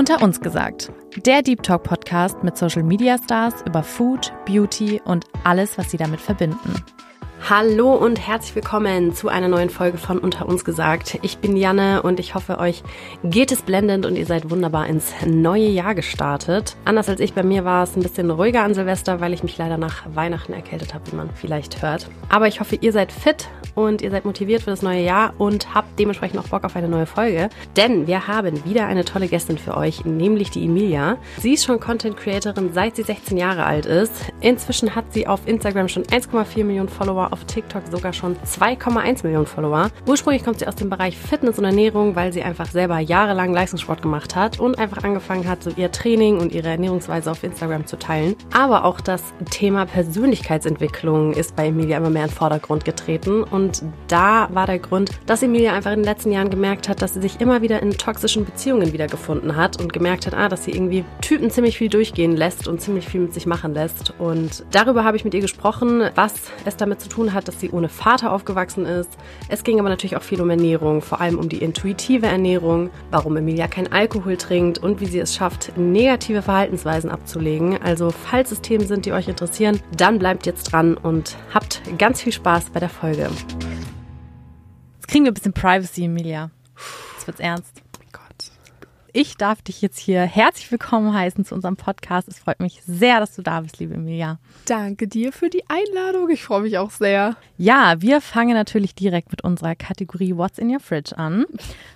Unter uns gesagt, der Deep Talk Podcast mit Social Media Stars über Food, Beauty und alles, was sie damit verbinden. Hallo und herzlich willkommen zu einer neuen Folge von Unter uns gesagt. Ich bin Janne und ich hoffe, euch geht es blendend und ihr seid wunderbar ins neue Jahr gestartet. Anders als ich, bei mir war es ein bisschen ruhiger an Silvester, weil ich mich leider nach Weihnachten erkältet habe, wie man vielleicht hört. Aber ich hoffe, ihr seid fit und ihr seid motiviert für das neue Jahr und habt dementsprechend auch Bock auf eine neue Folge. Denn wir haben wieder eine tolle Gästin für euch, nämlich die Emilia. Sie ist schon Content Creatorin, seit sie 16 Jahre alt ist. Inzwischen hat sie auf Instagram schon 1,4 Millionen Follower auf TikTok sogar schon 2,1 Millionen Follower. Ursprünglich kommt sie aus dem Bereich Fitness und Ernährung, weil sie einfach selber jahrelang Leistungssport gemacht hat und einfach angefangen hat, so ihr Training und ihre Ernährungsweise auf Instagram zu teilen. Aber auch das Thema Persönlichkeitsentwicklung ist bei Emilia immer mehr in den Vordergrund getreten und da war der Grund, dass Emilia einfach in den letzten Jahren gemerkt hat, dass sie sich immer wieder in toxischen Beziehungen wiedergefunden hat und gemerkt hat, ah, dass sie irgendwie Typen ziemlich viel durchgehen lässt und ziemlich viel mit sich machen lässt. Und darüber habe ich mit ihr gesprochen, was es damit zu tun hat, dass sie ohne Vater aufgewachsen ist. Es ging aber natürlich auch viel um Ernährung, vor allem um die intuitive Ernährung, warum Emilia kein Alkohol trinkt und wie sie es schafft, negative Verhaltensweisen abzulegen. Also falls es Themen sind, die euch interessieren, dann bleibt jetzt dran und habt ganz viel Spaß bei der Folge. Jetzt kriegen wir ein bisschen Privacy, Emilia. Jetzt wird's ernst. Ich darf dich jetzt hier herzlich willkommen heißen zu unserem Podcast. Es freut mich sehr, dass du da bist, liebe Emilia. Danke dir für die Einladung. Ich freue mich auch sehr. Ja, wir fangen natürlich direkt mit unserer Kategorie What's in your Fridge an.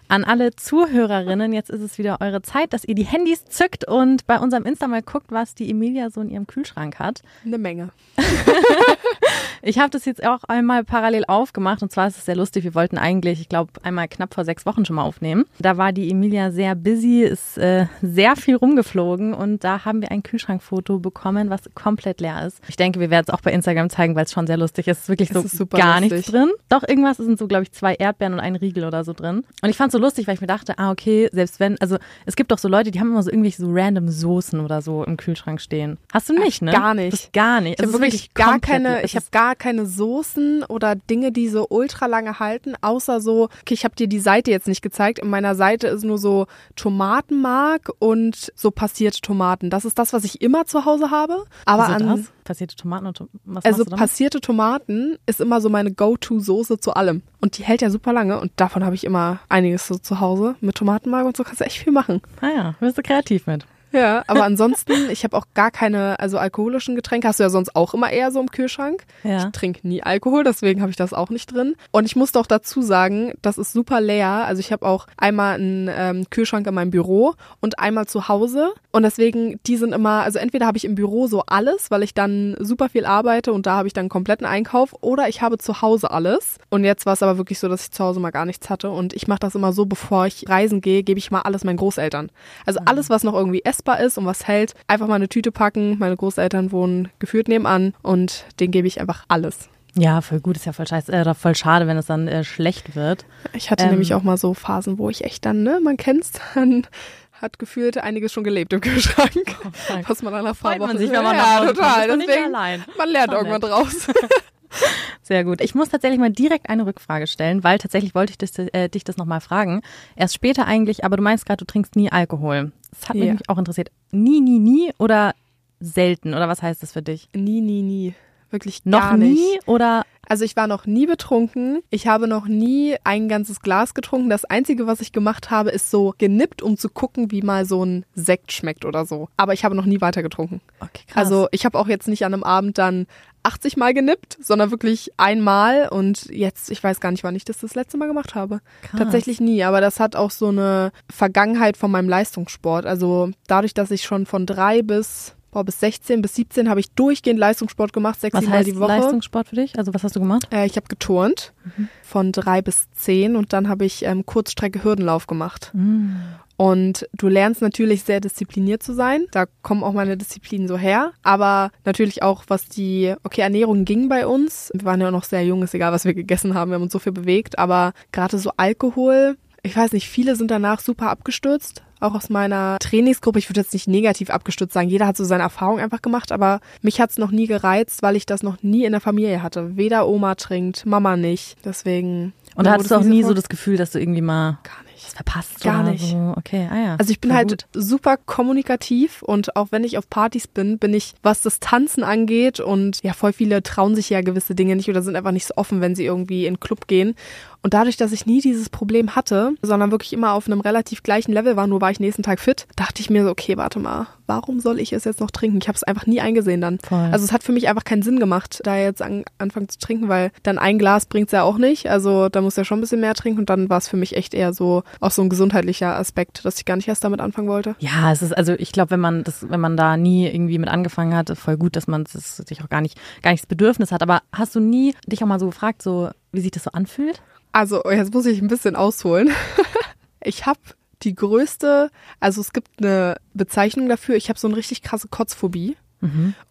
An alle Zuhörerinnen, jetzt ist es wieder eure Zeit, dass ihr die Handys zückt und bei unserem Insta mal guckt, was die Emilia so in ihrem Kühlschrank hat. Eine Menge. ich habe das jetzt auch einmal parallel aufgemacht und zwar ist es sehr lustig. Wir wollten eigentlich, ich glaube, einmal knapp vor sechs Wochen schon mal aufnehmen. Da war die Emilia sehr busy, ist äh, sehr viel rumgeflogen und da haben wir ein Kühlschrankfoto bekommen, was komplett leer ist. Ich denke, wir werden es auch bei Instagram zeigen, weil es schon sehr lustig ist. Es ist wirklich so ist gar lustig. nichts drin. Doch, irgendwas sind so, glaube ich, zwei Erdbeeren und ein Riegel oder so drin. Und ich fand es so lustig, weil ich mir dachte, ah, okay, selbst wenn, also es gibt doch so Leute, die haben immer so irgendwelche so random Soßen oder so im Kühlschrank stehen. Hast du nicht, Ach, ne? Gar nicht. Das gar nicht. Ich habe wirklich, wirklich gar keine, ich habe gar keine Soßen oder Dinge, die so ultra lange halten, außer so, okay, ich habe dir die Seite jetzt nicht gezeigt. In meiner Seite ist nur so Tomatenmark und so passierte Tomaten. Das ist das, was ich immer zu Hause habe. Aber Wieso an das? passierte Tomaten und was Also passierte Tomaten ist immer so meine Go-To-Soße zu allem. Und die hält ja super lange und davon habe ich immer einiges so zu Hause. Mit Tomatenmark und so kannst du echt viel machen. Ah ja, bist du kreativ mit. Ja, aber ansonsten, ich habe auch gar keine, also alkoholischen Getränke hast du ja sonst auch immer eher so im Kühlschrank. Ja. Ich trinke nie Alkohol, deswegen habe ich das auch nicht drin. Und ich muss doch dazu sagen, das ist super leer. Also ich habe auch einmal einen ähm, Kühlschrank in meinem Büro und einmal zu Hause. Und deswegen, die sind immer, also entweder habe ich im Büro so alles, weil ich dann super viel arbeite und da habe ich dann einen kompletten Einkauf, oder ich habe zu Hause alles. Und jetzt war es aber wirklich so, dass ich zu Hause mal gar nichts hatte. Und ich mache das immer so, bevor ich reisen gehe, gebe ich mal alles meinen Großeltern. Also mhm. alles, was noch irgendwie essbar essbar ist und was hält, einfach mal eine Tüte packen. Meine Großeltern wohnen geführt nebenan und denen gebe ich einfach alles. Ja, voll gut, ist ja voll scheiße, äh, voll schade, wenn es dann äh, schlecht wird. Ich hatte ähm, nämlich auch mal so Phasen, wo ich echt dann, ne, man kennt's dann, hat gefühlt einiges schon gelebt im Kühlschrank, oh, was man an der Freut man sich, wenn man ja, total. Deswegen, man lernt irgendwann draus. Sehr gut. Ich muss tatsächlich mal direkt eine Rückfrage stellen, weil tatsächlich wollte ich das, äh, dich das nochmal fragen. Erst später eigentlich, aber du meinst gerade, du trinkst nie Alkohol. Das hat ja. mich auch interessiert. Nie, nie, nie oder selten? Oder was heißt das für dich? Nie, nie, nie. Wirklich gar noch nie oder also ich war noch nie betrunken. Ich habe noch nie ein ganzes Glas getrunken. Das Einzige, was ich gemacht habe, ist so genippt, um zu gucken, wie mal so ein Sekt schmeckt oder so. Aber ich habe noch nie weiter getrunken. Okay, krass. Also ich habe auch jetzt nicht an einem Abend dann 80 Mal genippt, sondern wirklich einmal und jetzt, ich weiß gar nicht, wann ich das das letzte Mal gemacht habe. Krass. Tatsächlich nie, aber das hat auch so eine Vergangenheit von meinem Leistungssport. Also dadurch, dass ich schon von drei bis boah, bis 16, bis 17 habe ich durchgehend Leistungssport gemacht, sechs, sieben Mal die Woche. Leistungssport für dich? Also was hast du gemacht? Äh, ich habe geturnt mhm. von drei bis zehn und dann habe ich ähm, Kurzstrecke Hürdenlauf gemacht. Mhm. Und du lernst natürlich sehr diszipliniert zu sein. Da kommen auch meine Disziplinen so her. Aber natürlich auch, was die, okay, Ernährung ging bei uns. Wir waren ja auch noch sehr jung, ist egal, was wir gegessen haben. Wir haben uns so viel bewegt. Aber gerade so Alkohol, ich weiß nicht, viele sind danach super abgestürzt. Auch aus meiner Trainingsgruppe. Ich würde jetzt nicht negativ abgestürzt sagen. Jeder hat so seine Erfahrung einfach gemacht. Aber mich hat es noch nie gereizt, weil ich das noch nie in der Familie hatte. Weder Oma trinkt, Mama nicht. Deswegen. Und hattest du auch nie so das Gefühl, dass du irgendwie mal nicht. Das verpasst Gar nicht. So. Okay, ah ja. Also ich bin Voll halt gut. super kommunikativ und auch wenn ich auf Partys bin, bin ich, was das Tanzen angeht und ja, voll viele trauen sich ja gewisse Dinge nicht oder sind einfach nicht so offen, wenn sie irgendwie in den Club gehen. Und dadurch, dass ich nie dieses Problem hatte, sondern wirklich immer auf einem relativ gleichen Level war, nur war ich nächsten Tag fit, dachte ich mir so, okay, warte mal, warum soll ich es jetzt noch trinken? Ich habe es einfach nie eingesehen dann. Voll. Also es hat für mich einfach keinen Sinn gemacht, da jetzt an, anfangen zu trinken, weil dann ein Glas bringt's ja auch nicht. Also da muss ja schon ein bisschen mehr trinken und dann war es für mich echt eher so auch so ein gesundheitlicher Aspekt, dass ich gar nicht erst damit anfangen wollte. Ja, es ist also ich glaube, wenn man das, wenn man da nie irgendwie mit angefangen hat, ist voll gut, dass man das, sich auch gar nicht, gar nicht das Bedürfnis hat. Aber hast du nie dich auch mal so gefragt, so wie sich das so anfühlt? Also jetzt muss ich ein bisschen ausholen. Ich habe die größte, also es gibt eine Bezeichnung dafür, ich habe so eine richtig krasse Kotzphobie.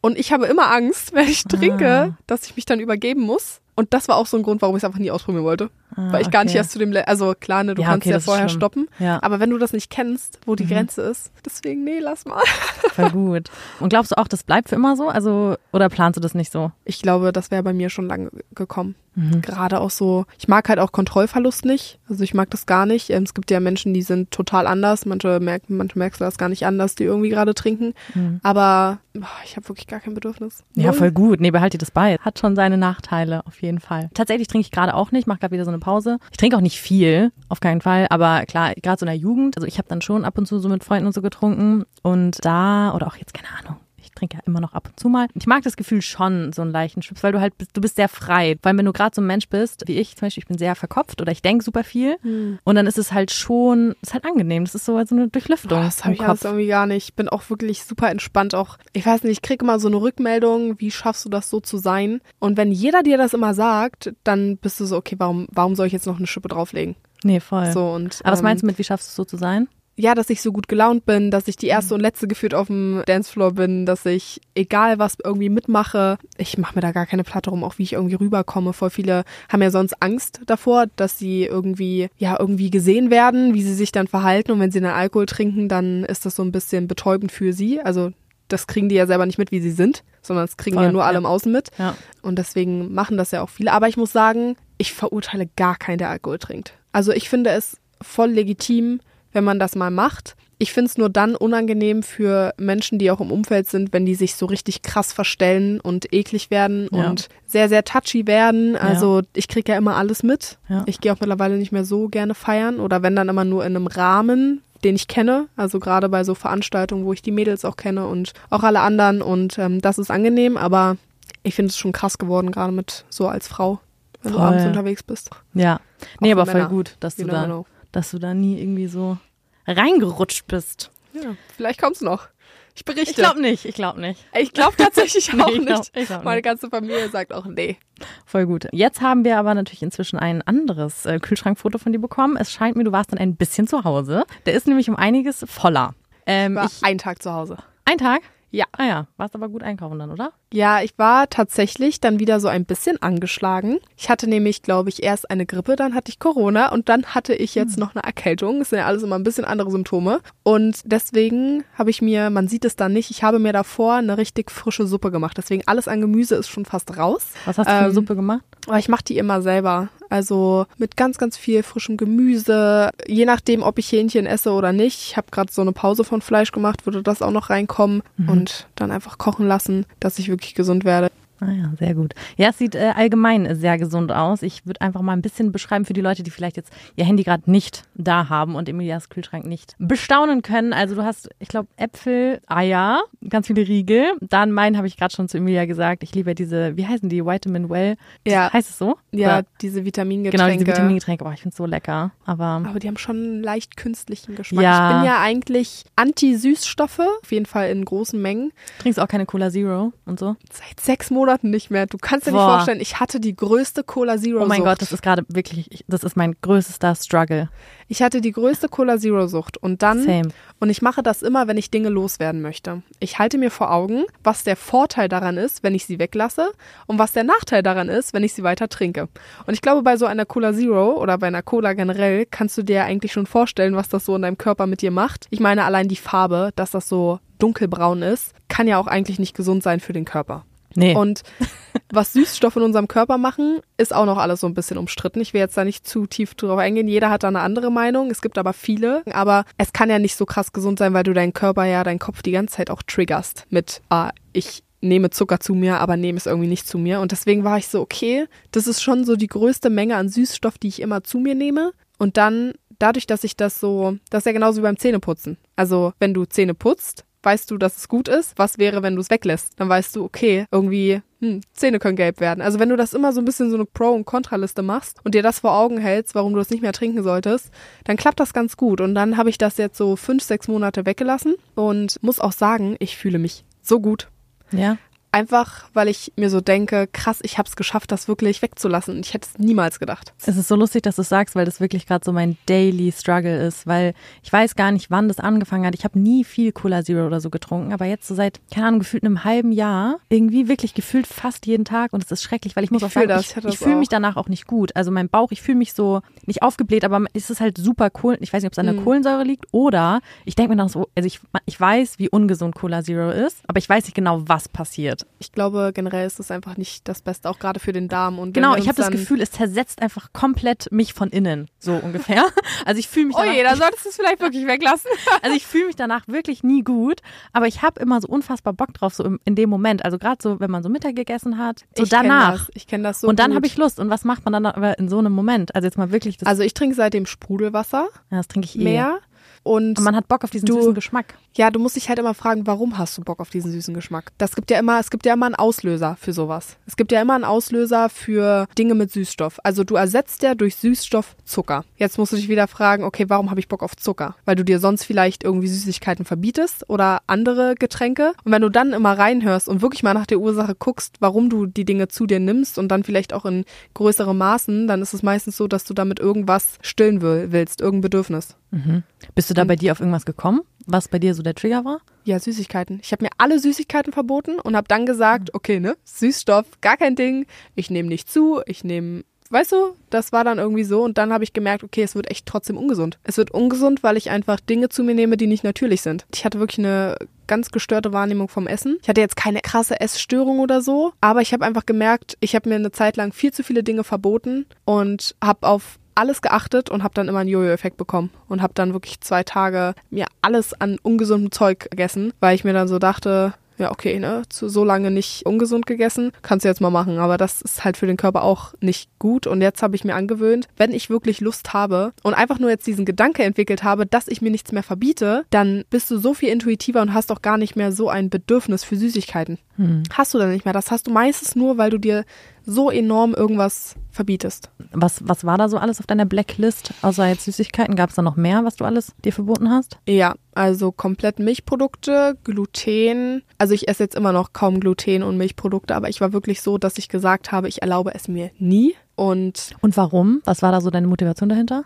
Und ich habe immer Angst, wenn ich trinke, Ah. dass ich mich dann übergeben muss. Und das war auch so ein Grund, warum ich es einfach nie ausprobieren wollte. Ah, Weil ich gar nicht erst zu dem, Le also klar, ne, du Ja, kannst okay, ja vorher stoppen. Ja. Mhm. Aber wenn du das nicht kennst, wo die Grenze ist, deswegen, nee, lass mal. Voll gut. Und glaubst du auch, das bleibt für immer so? Also, oder planst du das nicht so? Ich glaube, das wäre bei mir schon lange gekommen. Mhm. Gerade auch so, ich mag halt auch Kontrollverlust nicht. Also ich mag das gar nicht. Ähm, Es gibt ja Menschen, die sind total anders. Manche merken, manche merkst du das gar nicht anders, die irgendwie gerade trinken. Aber boah, ich habe wirklich gar kein Bedürfnis. Ja, voll gut. Nee, behalt dir das bei. Hat schon seine Nachteile, auf jeden Fall. Tatsächlich trinke ich gerade auch nicht, mache gerade wieder so eine Pause. Ich trinke auch nicht viel, auf keinen Fall. Aber klar, gerade so in der Jugend, also ich habe dann schon ab und zu so mit Freunden und so getrunken. Und da, oder auch jetzt, keine Ahnung, trinke ja immer noch ab und zu mal. Ich mag das Gefühl schon, so einen leichten Schwips, weil du halt, du bist sehr frei. Vor allem, wenn du gerade so ein Mensch bist, wie ich zum Beispiel, ich bin sehr verkopft oder ich denke super viel. Hm. Und dann ist es halt schon, ist halt angenehm. Das ist so, so eine Durchlüftung. Boah, das habe ich alles irgendwie gar nicht. Ich bin auch wirklich super entspannt. Auch, ich weiß nicht, ich kriege immer so eine Rückmeldung, wie schaffst du das so zu sein? Und wenn jeder dir das immer sagt, dann bist du so, okay, warum, warum soll ich jetzt noch eine Schippe drauflegen? Nee, voll. So und Aber was ähm, meinst du mit, wie schaffst du es so zu sein? Ja, dass ich so gut gelaunt bin, dass ich die erste und letzte geführt auf dem Dancefloor bin, dass ich, egal was irgendwie mitmache, ich mache mir da gar keine Platte rum, auch wie ich irgendwie rüberkomme. Voll viele haben ja sonst Angst davor, dass sie irgendwie, ja, irgendwie gesehen werden, wie sie sich dann verhalten. Und wenn sie dann Alkohol trinken, dann ist das so ein bisschen betäubend für sie. Also das kriegen die ja selber nicht mit, wie sie sind, sondern das kriegen Voll, ja nur alle ja. im Außen mit. Ja. Und deswegen machen das ja auch viele. Aber ich muss sagen, ich verurteile gar keinen, der Alkohol trinkt. Also ich finde es voll legitim, wenn man das mal macht. Ich finde es nur dann unangenehm für Menschen, die auch im Umfeld sind, wenn die sich so richtig krass verstellen und eklig werden Ja. und sehr, sehr touchy werden. Also ich kriege ja immer alles mit. Ja. Ich gehe auch mittlerweile nicht mehr so gerne feiern oder wenn dann immer nur in einem Rahmen, den ich kenne. Also gerade bei so Veranstaltungen, wo ich die Mädels auch kenne und auch alle anderen. Und ähm, das ist angenehm, aber ich finde es schon krass geworden, gerade mit so als Frau, wenn Voll. du abends unterwegs bist. Ja. Nee, für aber voll Männer. gut, dass du You da, know. Dass du da nie irgendwie so reingerutscht bist. Ja, vielleicht kommt's noch. Ich berichte. Ich glaube nicht, ich glaube nicht. Ich glaube tatsächlich Nee, auch ich glaub- nicht. ich glaub Meine nicht. ganze Familie sagt auch nee. Voll gut. Jetzt haben wir aber natürlich inzwischen ein anderes äh, Kühlschrankfoto von dir bekommen. Es scheint mir, du warst dann ein bisschen zu Hause. Der ist nämlich um einiges voller. Ähm, War ich, einen Tag zu Hause. ein Tag? Ja. Ah ja, warst aber gut einkaufen dann, oder? Ja, ich war tatsächlich dann wieder so ein bisschen angeschlagen. Ich hatte nämlich, glaube ich, erst eine Grippe, dann hatte ich Corona und dann hatte ich jetzt noch eine Erkältung. Das sind ja alles immer ein bisschen andere Symptome. Und deswegen habe ich mir, man sieht es dann nicht, ich habe mir davor eine richtig frische Suppe gemacht. Deswegen alles an Gemüse ist schon fast raus. Was hast du für eine Ähm, Suppe gemacht? Aber ich mache die immer selber. Also mit ganz, ganz viel frischem Gemüse. Je nachdem, ob ich Hähnchen esse oder nicht. Ich habe gerade so eine Pause von Fleisch gemacht, würde das auch noch reinkommen. Und dann einfach kochen lassen, dass ich wirklich gesund werde. Ah ja, sehr gut. Ja, es sieht äh, allgemein sehr gesund aus. Ich würde einfach mal ein bisschen beschreiben für die Leute, die vielleicht jetzt ihr Handy gerade nicht da haben und Emilias Kühlschrank nicht bestaunen können. Also du hast, ich glaube, Äpfel, Eier, ganz viele Riegel. Dann meinen habe ich gerade schon zu Emilia gesagt. Ich liebe diese, wie heißen die? Vitamin Well. Ja. Heißt es so? Ja, Oder- diese Vitamingetränke. Genau, diese Vitamingetränke. Boah, ich finde es so lecker. Aber Aber die haben schon einen leicht künstlichen Geschmack. Ja. Ich bin ja eigentlich Anti-Süßstoffe, auf jeden Fall in großen Mengen. trinkst auch keine Cola Zero und so? Seit sechs Monaten nicht mehr. Du kannst dir nicht Boah. vorstellen, ich hatte die größte Cola Zero Oh mein Sucht. Gott, das ist gerade wirklich, ich- das ist mein größter Struggle. Ich hatte die größte Cola Zero Sucht und dann Same. und ich mache das immer, wenn ich Dinge loswerden möchte. Ich halte mir vor Augen, was der Vorteil daran ist, wenn ich sie weglasse und was der Nachteil daran ist, wenn ich sie weiter trinke. Und ich glaube, bei so einer Cola Zero oder bei einer Cola generell kannst du dir eigentlich schon vorstellen, was das so in deinem Körper mit dir macht. Ich meine allein die Farbe, dass das so dunkelbraun ist, kann ja auch eigentlich nicht gesund sein für den Körper. Nee. Und was Süßstoffe in unserem Körper machen, ist auch noch alles so ein bisschen umstritten. Ich will jetzt da nicht zu tief drauf eingehen. Jeder hat da eine andere Meinung. Es gibt aber viele. Aber es kann ja nicht so krass gesund sein, weil du deinen Körper ja, deinen Kopf die ganze Zeit auch triggerst mit, ah, ich nehme Zucker zu mir, aber nehme es irgendwie nicht zu mir. Und deswegen war ich so, okay, das ist schon so die größte Menge an Süßstoff, die ich immer zu mir nehme. Und dann, dadurch, dass ich das so, das ist ja genauso wie beim Zähneputzen. Also, wenn du Zähne putzt, weißt du, dass es gut ist. Was wäre, wenn du es weglässt? Dann weißt du, okay, irgendwie, hm, Zähne können gelb werden. Also wenn du das immer so ein bisschen so eine Pro- und Kontraliste machst und dir das vor Augen hältst, warum du das nicht mehr trinken solltest, dann klappt das ganz gut. Und dann habe ich das jetzt so fünf, sechs Monate weggelassen und muss auch sagen, ich fühle mich so gut. Ja. Einfach, weil ich mir so denke, krass, ich habe es geschafft, das wirklich wegzulassen. Ich hätte es niemals gedacht. Es ist so lustig, dass du sagst, weil das wirklich gerade so mein Daily Struggle ist, weil ich weiß gar nicht, wann das angefangen hat. Ich habe nie viel Cola Zero oder so getrunken, aber jetzt so seit, keine Ahnung, gefühlt einem halben Jahr, irgendwie wirklich gefühlt fast jeden Tag und es ist schrecklich, weil ich muss Ich auch sagen, das, ich, ich ich fühle mich danach auch nicht gut. Also mein Bauch, ich fühle mich so nicht aufgebläht, aber es ist halt super cool. Ich weiß nicht, ob es an der Mhm. Kohlensäure liegt oder ich denke mir dann so, also ich, ich weiß, wie ungesund Cola Zero ist, aber ich weiß nicht genau, was passiert. Ich glaube, generell ist es einfach nicht das Beste, auch gerade für den Darm. Und Genau, ich habe das Gefühl, es zersetzt einfach komplett mich von innen, so ungefähr. Also ich fühle mich Oh danach, je, da solltest du es vielleicht wirklich weglassen. also ich fühle mich danach wirklich nie gut, aber ich habe immer so unfassbar Bock drauf, so in dem Moment. Also gerade so, wenn man so Mittag gegessen hat, so ich kenn danach. Das. Ich kenne das so und dann habe ich Lust. Und was macht man dann aber in so einem Moment? Also jetzt mal wirklich, das, Also ich trinke seitdem Sprudelwasser ja, das trinke ich eh. mehr. Und Und man hat Bock auf diesen Du- süßen Geschmack. ja, du musst dich halt immer fragen, warum hast du Bock auf diesen süßen Geschmack? Das gibt ja immer, es gibt ja immer einen Auslöser für sowas. Es gibt ja immer einen Auslöser für Dinge mit Süßstoff. Also du ersetzt ja durch Süßstoff Zucker. Jetzt musst du dich wieder fragen, okay, warum habe ich Bock auf Zucker? Weil du dir sonst vielleicht irgendwie Süßigkeiten verbietest oder andere Getränke. Und wenn du dann immer reinhörst und wirklich mal nach der Ursache guckst, warum du die Dinge zu dir nimmst und dann vielleicht auch in größere Maßen, dann ist es meistens so, dass du damit irgendwas stillen will, willst, irgendein Bedürfnis. Bist du da bei dir auf irgendwas gekommen, was bei dir so der Trigger war? Ja, Süßigkeiten. Ich habe mir alle Süßigkeiten verboten und habe dann gesagt, okay, ne, Süßstoff, gar kein Ding. Ich nehme nicht zu, ich nehme, weißt du, das war dann irgendwie so und dann habe ich gemerkt, okay, es wird echt trotzdem ungesund. Es wird ungesund, weil ich einfach Dinge zu mir nehme, die nicht natürlich sind. Ich hatte wirklich eine ganz gestörte Wahrnehmung vom Essen. Ich hatte jetzt keine krasse Essstörung oder so, aber ich habe einfach gemerkt, ich habe mir eine Zeit lang viel zu viele Dinge verboten und habe auf alles geachtet und habe dann immer einen Jojo-Effekt bekommen und habe dann wirklich zwei Tage mir alles an ungesundem Zeug gegessen, weil ich mir dann so dachte, ja okay, ne, zu so lange nicht ungesund gegessen, kannst du jetzt mal machen, aber das ist halt für den Körper auch nicht gut und jetzt habe ich mir angewöhnt, wenn ich wirklich Lust habe und einfach nur jetzt diesen Gedanke entwickelt habe, dass ich mir nichts mehr verbiete, dann bist du so viel intuitiver und hast auch gar nicht mehr so ein Bedürfnis für Süßigkeiten. Hast du dann nicht mehr. Das hast du meistens nur, weil du dir so enorm irgendwas verbietest. Was, was war da so alles auf deiner Blacklist? Außer jetzt Süßigkeiten, gab es da noch mehr, was du alles dir verboten hast? Ja, also komplett Milchprodukte, Gluten. Also ich esse jetzt immer noch kaum Gluten und Milchprodukte, aber ich war wirklich so, dass ich gesagt habe, ich erlaube es mir nie. Und Und warum? Was war da so deine Motivation dahinter?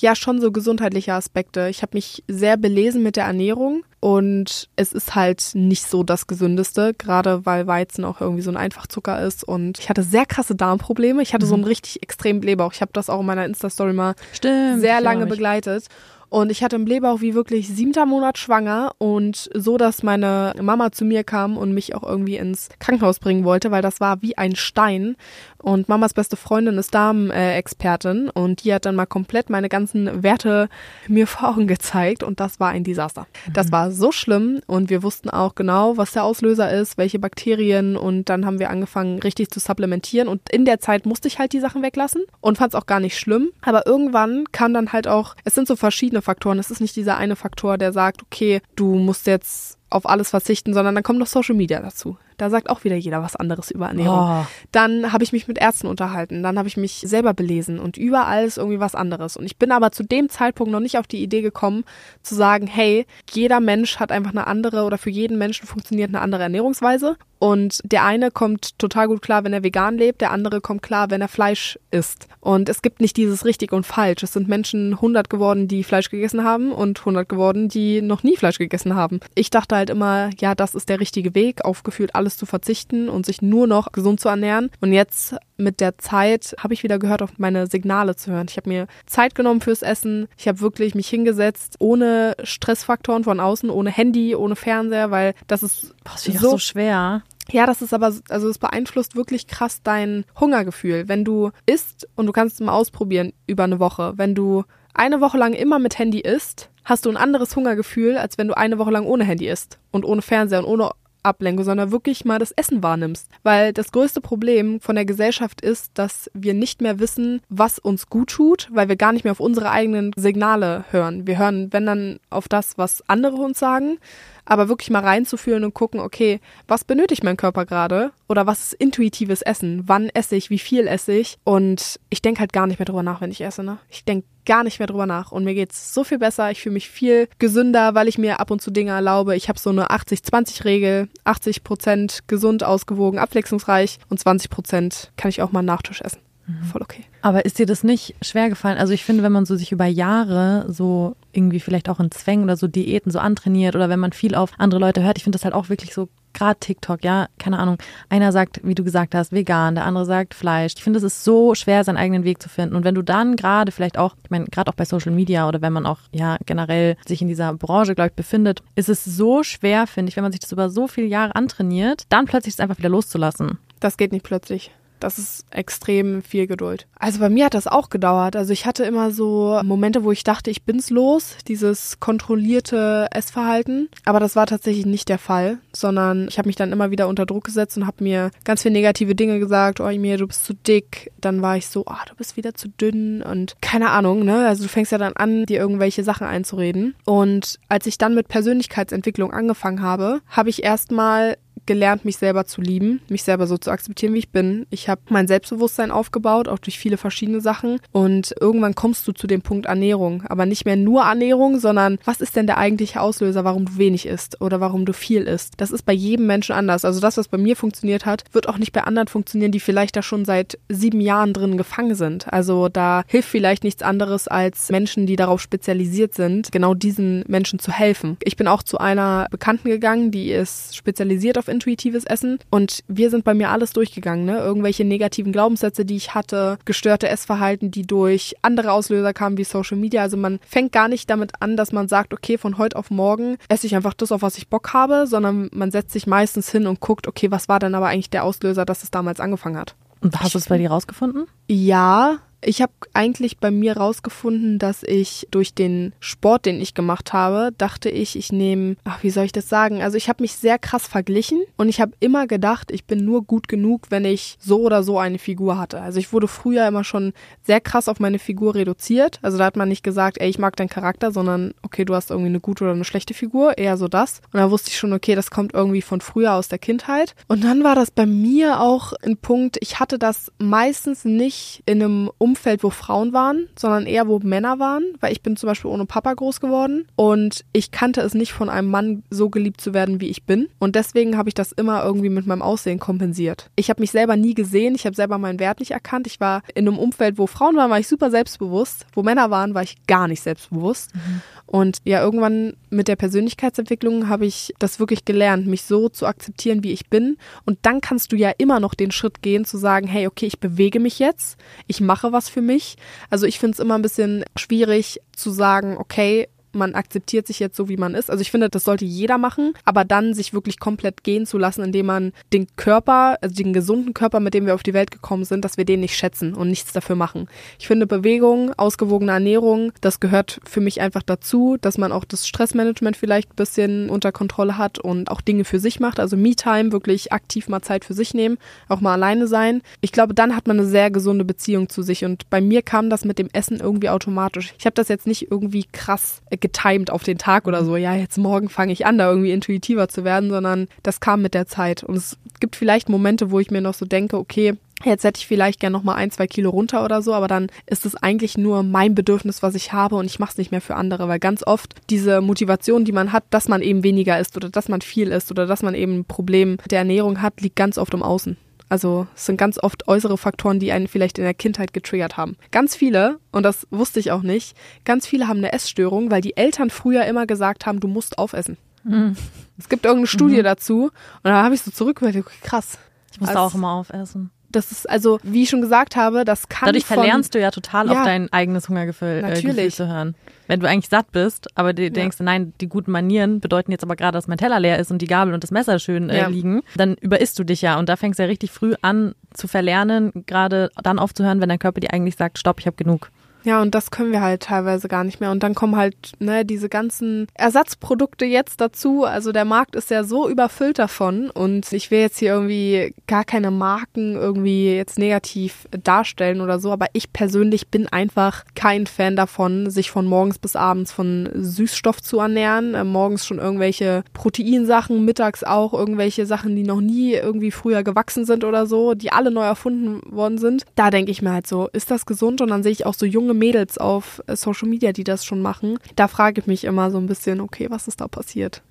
Ja, schon so gesundheitliche Aspekte. Ich habe mich sehr belesen mit der Ernährung und es ist halt nicht so das Gesündeste, gerade weil Weizen auch irgendwie so ein Einfachzucker ist. Und ich hatte sehr krasse Darmprobleme. Ich hatte so einen richtig extremen Blähbauch. Ich habe das auch in meiner Insta-Story mal Stimmt. sehr lange begleitet. Und ich hatte einen Blähbauch wie wirklich siebter Monat schwanger und so, dass meine Mama zu mir kam und mich auch irgendwie ins Krankenhaus bringen wollte, weil das war wie ein Stein. Und Mamas beste Freundin ist Darmexpertin und die hat dann mal komplett meine ganzen Werte mir vor Augen gezeigt und das war ein Desaster. Das war so schlimm und wir wussten auch genau, was der Auslöser ist, welche Bakterien und dann haben wir angefangen richtig zu supplementieren und in der Zeit musste ich halt die Sachen weglassen und fand es auch gar nicht schlimm. Aber irgendwann kam dann halt auch, es sind so verschiedene Faktoren. Es ist nicht dieser eine Faktor, der sagt, okay, du musst jetzt auf alles verzichten, sondern dann kommt noch Social Media dazu. Da sagt auch wieder jeder was anderes über Ernährung. Oh. Dann habe ich mich mit Ärzten unterhalten, dann habe ich mich selber belesen und überall ist irgendwie was anderes. Und ich bin aber zu dem Zeitpunkt noch nicht auf die Idee gekommen, zu sagen, hey, jeder Mensch hat einfach eine andere oder für jeden Menschen funktioniert eine andere Ernährungsweise. Und der eine kommt total gut klar, wenn er vegan lebt, der andere kommt klar, wenn er Fleisch isst. Und es gibt nicht dieses richtig und falsch. Es sind Menschen 100 geworden, die Fleisch gegessen haben und 100 geworden, die noch nie Fleisch gegessen haben. Ich dachte halt immer, ja, das ist der richtige Weg, aufgeführt alles zu verzichten und sich nur noch gesund zu ernähren. Und jetzt mit der Zeit habe ich wieder gehört, auf meine Signale zu hören. Ich habe mir Zeit genommen fürs Essen. Ich habe wirklich mich hingesetzt, ohne Stressfaktoren von außen, ohne Handy, ohne Fernseher, weil das ist Boah, das so, so schwer. Ja, das ist aber, also es beeinflusst wirklich krass dein Hungergefühl. Wenn du isst und du kannst es mal ausprobieren über eine Woche. Wenn du eine Woche lang immer mit Handy isst, hast du ein anderes Hungergefühl, als wenn du eine Woche lang ohne Handy isst und ohne Fernseher und ohne Ablenkung, sondern wirklich mal das Essen wahrnimmst. Weil das größte Problem von der Gesellschaft ist, dass wir nicht mehr wissen, was uns gut tut, weil wir gar nicht mehr auf unsere eigenen Signale hören. Wir hören, wenn dann, auf das, was andere uns sagen aber wirklich mal reinzufühlen und gucken, okay, was benötigt mein Körper gerade oder was ist intuitives Essen? Wann esse ich? Wie viel esse ich? Und ich denke halt gar nicht mehr drüber nach, wenn ich esse. Ne? Ich denke gar nicht mehr drüber nach und mir geht's so viel besser. Ich fühle mich viel gesünder, weil ich mir ab und zu Dinge erlaube. Ich habe so eine 80-20-Regel, 80 Prozent gesund, ausgewogen, abwechslungsreich und 20 Prozent kann ich auch mal Nachtisch essen. Mhm. Voll okay. Aber ist dir das nicht schwer gefallen? Also ich finde, wenn man so sich über Jahre so irgendwie vielleicht auch in Zwängen oder so Diäten so antrainiert oder wenn man viel auf andere Leute hört, ich finde das halt auch wirklich so gerade TikTok, ja, keine Ahnung. Einer sagt, wie du gesagt hast, vegan, der andere sagt Fleisch. Ich finde, es ist so schwer, seinen eigenen Weg zu finden. Und wenn du dann gerade vielleicht auch, ich meine, gerade auch bei Social Media oder wenn man auch ja generell sich in dieser Branche, glaube ich, befindet, ist es so schwer, finde ich, wenn man sich das über so viele Jahre antrainiert, dann plötzlich es einfach wieder loszulassen. Das geht nicht plötzlich. Das ist extrem viel Geduld. Also bei mir hat das auch gedauert. Also ich hatte immer so Momente, wo ich dachte, ich bin's los, dieses kontrollierte Essverhalten. Aber das war tatsächlich nicht der Fall, sondern ich habe mich dann immer wieder unter Druck gesetzt und habe mir ganz viele negative Dinge gesagt. Oh, Emir, du bist zu dick. Dann war ich so, oh, du bist wieder zu dünn und keine Ahnung, ne? Also du fängst ja dann an, dir irgendwelche Sachen einzureden. Und als ich dann mit Persönlichkeitsentwicklung angefangen habe, habe ich erstmal gelernt, mich selber zu lieben, mich selber so zu akzeptieren, wie ich bin. Ich habe mein Selbstbewusstsein aufgebaut, auch durch viele verschiedene Sachen. Und irgendwann kommst du zu dem Punkt Ernährung. Aber nicht mehr nur Ernährung, sondern was ist denn der eigentliche Auslöser, warum du wenig isst oder warum du viel isst? Das ist bei jedem Menschen anders. Also das, was bei mir funktioniert hat, wird auch nicht bei anderen funktionieren, die vielleicht da schon seit sieben Jahren drin gefangen sind. Also da hilft vielleicht nichts anderes als Menschen, die darauf spezialisiert sind, genau diesen Menschen zu helfen. Ich bin auch zu einer Bekannten gegangen, die ist spezialisiert auf intuitives Essen. Und wir sind bei mir alles durchgegangen, ne? Irgendwelche negativen Glaubenssätze, die ich hatte, gestörte Essverhalten, die durch andere Auslöser kamen wie Social Media. Also man fängt gar nicht damit an, dass man sagt, okay, von heute auf morgen esse ich einfach das, auf was ich Bock habe, sondern man setzt sich meistens hin und guckt, okay, was war denn aber eigentlich der Auslöser, dass es damals angefangen hat. Und hast du es bei dir rausgefunden? Ja, ich habe eigentlich bei mir rausgefunden, dass ich durch den Sport, den ich gemacht habe, dachte ich, ich nehme, ach, wie soll ich das sagen? Also ich habe mich sehr krass verglichen und ich habe immer gedacht, ich bin nur gut genug, wenn ich so oder so eine Figur hatte. Also ich wurde früher immer schon sehr krass auf meine Figur reduziert. Also da hat man nicht gesagt, ey, ich mag deinen Charakter, sondern okay, du hast irgendwie eine gute oder eine schlechte Figur, eher so das. Und da wusste ich schon, okay, das kommt irgendwie von früher aus der Kindheit. Und dann war das bei mir auch ein Punkt, ich hatte das meistens nicht in einem Umfeld, wo Frauen waren, sondern eher, wo Männer waren, weil ich bin zum Beispiel ohne Papa groß geworden und ich kannte es nicht von einem Mann so geliebt zu werden, wie ich bin. Und deswegen habe ich das immer irgendwie mit meinem Aussehen kompensiert. Ich habe mich selber nie gesehen, ich habe selber meinen Wert nicht erkannt. Ich war in einem Umfeld, wo Frauen waren, war ich super selbstbewusst. Wo Männer waren, war ich gar nicht selbstbewusst. Mhm. Und ja, irgendwann mit der Persönlichkeitsentwicklung habe ich das wirklich gelernt, mich so zu akzeptieren, wie ich bin. Und dann kannst du ja immer noch den Schritt gehen, zu sagen, hey, okay, ich bewege mich jetzt, ich mache was für mich. Also ich finde es immer ein bisschen schwierig zu sagen, okay, man akzeptiert sich jetzt so, wie man ist. Also ich finde, das sollte jeder machen, aber dann sich wirklich komplett gehen zu lassen, indem man den Körper, also den gesunden Körper, mit dem wir auf die Welt gekommen sind, dass wir den nicht schätzen und nichts dafür machen. Ich finde Bewegung, ausgewogene Ernährung, das gehört für mich einfach dazu, dass man auch das Stressmanagement vielleicht ein bisschen unter Kontrolle hat und auch Dinge für sich macht. Also Me-Time, wirklich aktiv mal Zeit für sich nehmen, auch mal alleine sein. Ich glaube, dann hat man eine sehr gesunde Beziehung zu sich und bei mir kam das mit dem Essen irgendwie automatisch. Ich habe das jetzt nicht irgendwie krass getimed auf den Tag oder so, ja, jetzt morgen fange ich an, da irgendwie intuitiver zu werden, sondern das kam mit der Zeit. Und es gibt vielleicht Momente, wo ich mir noch so denke, okay, Jetzt hätte ich vielleicht gern noch mal ein, zwei Kilo runter oder so, aber dann ist es eigentlich nur mein Bedürfnis, was ich habe und ich mache es nicht mehr für andere, weil ganz oft diese Motivation, die man hat, dass man eben weniger isst oder dass man viel isst oder dass man eben ein Problem der Ernährung hat, liegt ganz oft im Außen. Also es sind ganz oft äußere Faktoren, die einen vielleicht in der Kindheit getriggert haben. Ganz viele, und das wusste ich auch nicht, ganz viele haben eine Essstörung, weil die Eltern früher immer gesagt haben, du musst aufessen. Mhm. Es gibt irgendeine Studie mhm. dazu und da habe ich so zurückgehört, okay, krass. Ich musste also, auch immer aufessen. Das ist also, wie ich schon gesagt habe, das kann Dadurch von, verlernst du ja total Ja. auf dein eigenes Hungergefühl äh, zu hören. Wenn du eigentlich satt bist, aber dir denkst, nein, die guten Manieren bedeuten jetzt aber gerade, dass mein Teller leer ist und die Gabel und das Messer schön äh, Ja. liegen, dann überisst du dich ja und da fängst du ja richtig früh an zu verlernen, gerade dann aufzuhören, wenn dein Körper dir eigentlich sagt, stopp, ich habe genug. Ja, und das können wir halt teilweise gar nicht mehr. Und dann kommen halt ne, diese ganzen Ersatzprodukte jetzt dazu. Also der Markt ist ja so überfüllt davon. Und ich will jetzt hier irgendwie gar keine Marken irgendwie jetzt negativ darstellen oder so. Aber ich persönlich bin einfach kein Fan davon, sich von morgens bis abends von Süßstoff zu ernähren. Äh, morgens schon irgendwelche Proteinsachen, mittags auch irgendwelche Sachen, die noch nie irgendwie früher gewachsen sind oder so, die alle neu erfunden worden sind. Da denke ich mir halt so, ist das gesund? Und dann sehe ich auch so junge Mädels auf äh, Social Media, die das schon machen. Da frage ich mich immer so ein bisschen, okay, was ist da passiert?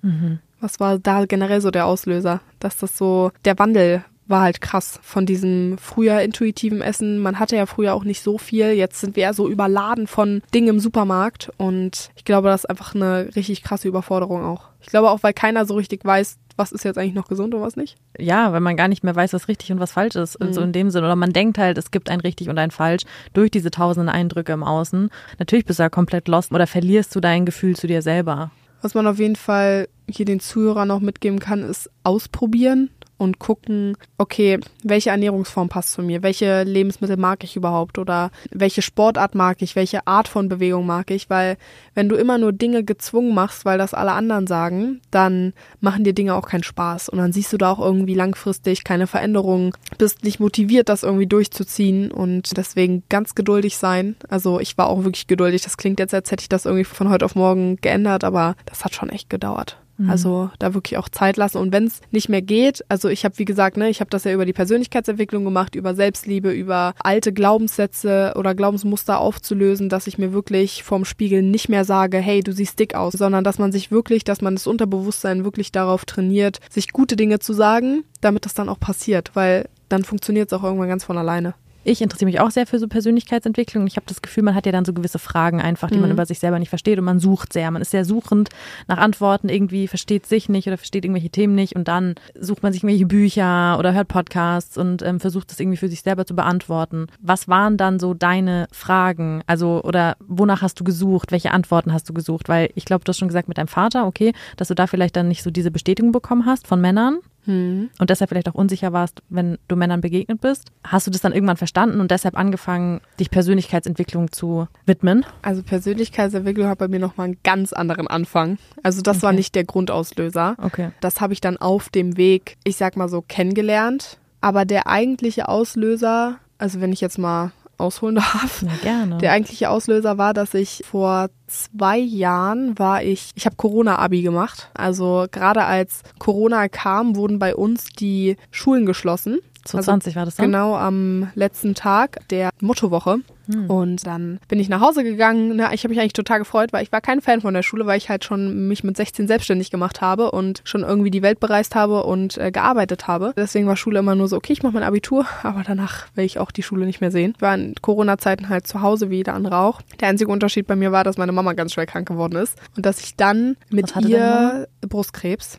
Was war da generell so der Auslöser? Dass das so, der Wandel war halt krass von diesem früher intuitiven Essen. Man hatte ja früher auch nicht so viel. Jetzt sind wir ja so überladen von Dingen im Supermarkt. Und ich glaube, das ist einfach eine richtig krasse Überforderung auch. Ich glaube auch, weil keiner so richtig weiß, was ist jetzt eigentlich noch gesund und was nicht. Ja, weil man gar nicht mehr weiß, was richtig und was falsch ist, so in dem Sinn. Oder man denkt halt, es gibt ein richtig und ein falsch durch diese tausenden Eindrücke im Außen. Natürlich bist du ja komplett lost oder verlierst du dein Gefühl zu dir selber. Was man auf jeden Fall hier den Zuhörern noch mitgeben kann, ist ausprobieren und gucken, okay, welche Ernährungsform passt zu mir, welche Lebensmittel mag ich überhaupt oder welche Sportart mag ich, welche Art von Bewegung mag ich, weil wenn du immer nur Dinge gezwungen machst, weil das alle anderen sagen, dann machen dir Dinge auch keinen Spaß und dann siehst du da auch irgendwie langfristig keine Veränderungen, bist nicht motiviert, das irgendwie durchzuziehen und deswegen ganz geduldig sein. Also ich war auch wirklich geduldig. Das klingt jetzt, als hätte ich das irgendwie von heute auf morgen geändert, aber das hat schon echt gedauert. Also da wirklich auch Zeit lassen. Und wenn es nicht mehr geht, also ich habe, wie gesagt, ne, ich habe das ja über die Persönlichkeitsentwicklung gemacht, über Selbstliebe, über alte Glaubenssätze oder Glaubensmuster aufzulösen, dass ich mir wirklich vorm Spiegel nicht mehr sage, hey, du siehst dick aus, sondern dass man sich wirklich, dass man das Unterbewusstsein wirklich darauf trainiert, sich gute Dinge zu sagen, damit das dann auch passiert, weil dann funktioniert es auch irgendwann ganz von alleine. Ich interessiere mich auch sehr für so Persönlichkeitsentwicklung. Ich habe das Gefühl, man hat ja dann so gewisse Fragen einfach, die man über sich selber nicht versteht und man sucht sehr. Man ist sehr suchend nach Antworten, irgendwie versteht sich nicht oder versteht irgendwelche Themen nicht und dann sucht man sich irgendwelche Bücher oder hört Podcasts und ähm, versucht das irgendwie für sich selber zu beantworten. Was waren dann so deine Fragen? Also oder wonach hast du gesucht? Welche Antworten hast du gesucht? Weil ich glaube, du hast schon gesagt mit deinem Vater, okay, dass du da vielleicht dann nicht so diese Bestätigung bekommen hast von Männern und deshalb vielleicht auch unsicher warst, wenn du Männern begegnet bist. Hast du das dann irgendwann verstanden und deshalb angefangen, dich Persönlichkeitsentwicklung zu widmen? Also Persönlichkeitsentwicklung hat bei mir nochmal einen ganz anderen Anfang. Also das war Okay. nicht der Grundauslöser. Okay. Das habe ich dann auf dem Weg, ich sag mal so, kennengelernt. Aber der eigentliche Auslöser, also wenn ich jetzt mal ausholen darf, Ja, gerne. der eigentliche Auslöser war, dass ich vor zwei Jahren war ich, ich habe Corona-Abi gemacht. Also gerade als Corona kam, wurden bei uns die Schulen geschlossen. 2020 war das dann? Genau am letzten Tag der Mottowoche. Und dann bin ich nach Hause gegangen. Na, ich habe mich eigentlich total gefreut, weil ich war kein Fan von der Schule, weil ich halt schon mich mit 16 selbstständig gemacht habe und schon irgendwie die Welt bereist habe und äh, gearbeitet habe. Deswegen war Schule immer nur so, okay, ich mache mein Abitur, aber danach will ich auch die Schule nicht mehr sehen. Ich war in Corona-Zeiten halt zu Hause wie jeder andere auch. Der einzige Unterschied bei mir war, dass meine Mama ganz schwer krank geworden ist und dass ich dann mit ihr Brustkrebs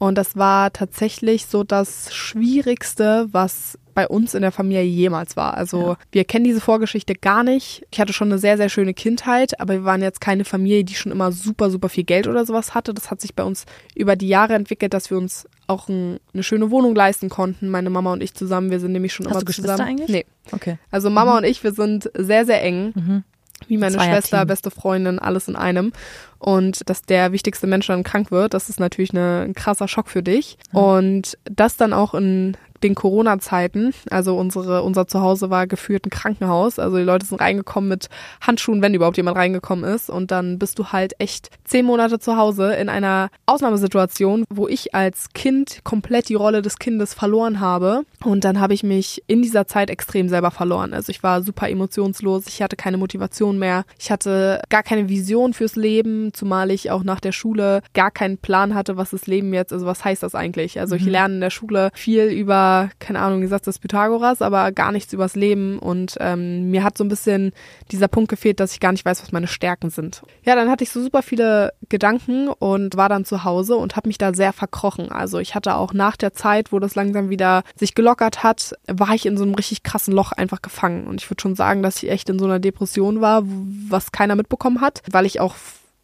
und das war tatsächlich so das Schwierigste, was bei uns in der Familie jemals war. Also Ja. wir kennen diese Vorgeschichte gar nicht. Ich hatte schon eine sehr, sehr schöne Kindheit, aber wir waren jetzt keine Familie, die schon immer super, super viel Geld oder sowas hatte. Das hat sich bei uns über die Jahre entwickelt, dass wir uns auch ein, eine schöne Wohnung leisten konnten, meine Mama und ich zusammen. Wir sind nämlich schon Hast immer du Geschwister zusammen. eigentlich? Nee. Okay. Also Mama und ich, wir sind sehr, sehr eng. Mhm. Wie meine. Schwester, beste Freundin, alles in einem. Und dass der wichtigste Mensch dann krank wird, das ist natürlich eine, ein krasser Schock für dich. Und das dann auch in den Corona-Zeiten, also unsere, unser Zuhause war geführt ein Krankenhaus, also die Leute sind reingekommen mit Handschuhen, wenn überhaupt jemand reingekommen ist und dann bist du halt echt zehn Monate zu Hause in einer Ausnahmesituation, wo ich als Kind komplett die Rolle des Kindes verloren habe und dann habe ich mich in dieser Zeit extrem selber verloren. Also ich war super emotionslos, ich hatte keine Motivation mehr, ich hatte gar keine Vision fürs Leben, zumal ich auch nach der Schule gar keinen Plan hatte, was das Leben jetzt, also was heißt das eigentlich? Also ich lerne in der Schule viel über keine Ahnung, gesagt das Pythagoras, aber gar nichts übers Leben. Und ähm, mir hat so ein bisschen dieser Punkt gefehlt, dass ich gar nicht weiß, was meine Stärken sind. Ja, dann hatte ich so super viele Gedanken und war dann zu Hause und habe mich da sehr verkrochen. Also ich hatte auch nach der Zeit, wo das langsam wieder sich gelockert hat, war ich in so einem richtig krassen Loch einfach gefangen. Und ich würde schon sagen, dass ich echt in so einer Depression war, was keiner mitbekommen hat, weil ich auch,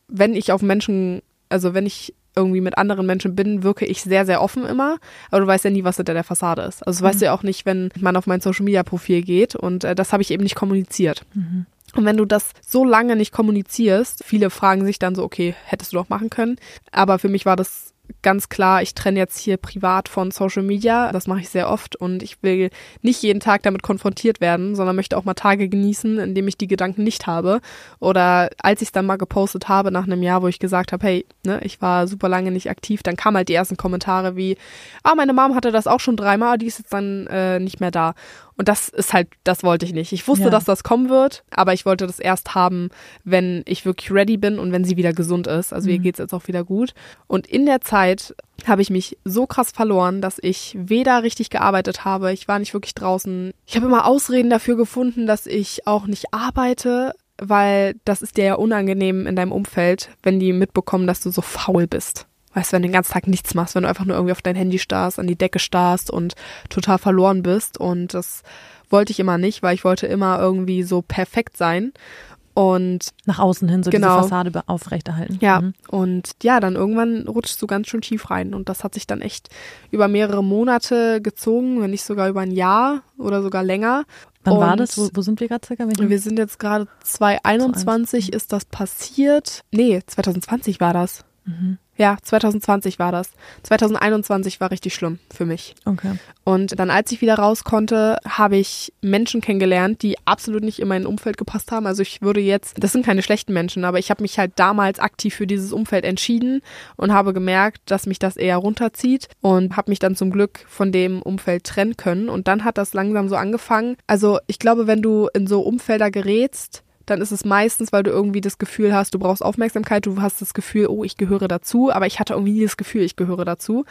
wenn ich auf Menschen, also wenn ich irgendwie mit anderen Menschen bin, wirke ich sehr, sehr offen immer. Aber du weißt ja nie, was hinter der Fassade ist. Also das mhm. weißt du ja auch nicht, wenn man auf mein Social Media Profil geht. Und äh, das habe ich eben nicht kommuniziert. Mhm. Und wenn du das so lange nicht kommunizierst, viele fragen sich dann so, okay, hättest du doch machen können. Aber für mich war das ganz klar, ich trenne jetzt hier privat von Social Media. Das mache ich sehr oft und ich will nicht jeden Tag damit konfrontiert werden, sondern möchte auch mal Tage genießen, in dem ich die Gedanken nicht habe. Oder als ich es dann mal gepostet habe nach einem Jahr, wo ich gesagt habe, hey, ne, ich war super lange nicht aktiv, dann kamen halt die ersten Kommentare wie, ah, meine Mom hatte das auch schon dreimal, die ist jetzt dann äh, nicht mehr da. Und das ist halt, das wollte ich nicht. Ich wusste, ja. dass das kommen wird, aber ich wollte das erst haben, wenn ich wirklich ready bin und wenn sie wieder gesund ist. Also mhm. ihr geht's jetzt auch wieder gut. Und in der Zeit habe ich mich so krass verloren, dass ich weder richtig gearbeitet habe, ich war nicht wirklich draußen. Ich habe immer Ausreden dafür gefunden, dass ich auch nicht arbeite, weil das ist dir ja unangenehm in deinem Umfeld, wenn die mitbekommen, dass du so faul bist. Weißt du, wenn du den ganzen Tag nichts machst, wenn du einfach nur irgendwie auf dein Handy starrst, an die Decke starrst und total verloren bist. Und das wollte ich immer nicht, weil ich wollte immer irgendwie so perfekt sein. Und nach außen hin so genau, diese Fassade aufrechterhalten. Ja, mhm. und ja, dann irgendwann rutschst du ganz schön tief rein. Und das hat sich dann echt über mehrere Monate gezogen, wenn nicht sogar über ein Jahr oder sogar länger. Wann und war das? Wo, wo sind wir gerade circa? Wir sind jetzt gerade 2021 ist das passiert. Nee, 2020 war das. Mhm. Ja, 2020 war das. 2021 war richtig schlimm für mich. Okay. Und dann, als ich wieder raus konnte, habe ich Menschen kennengelernt, die absolut nicht in mein Umfeld gepasst haben. Also ich würde jetzt, das sind keine schlechten Menschen, aber ich habe mich halt damals aktiv für dieses Umfeld entschieden und habe gemerkt, dass mich das eher runterzieht und habe mich dann zum Glück von dem Umfeld trennen können. Und dann hat das langsam so angefangen. Also ich glaube, wenn du in so Umfelder gerätst, dann ist es meistens, weil du irgendwie das Gefühl hast, du brauchst Aufmerksamkeit, du hast das Gefühl, oh, ich gehöre dazu, aber ich hatte irgendwie nie das Gefühl, ich gehöre dazu.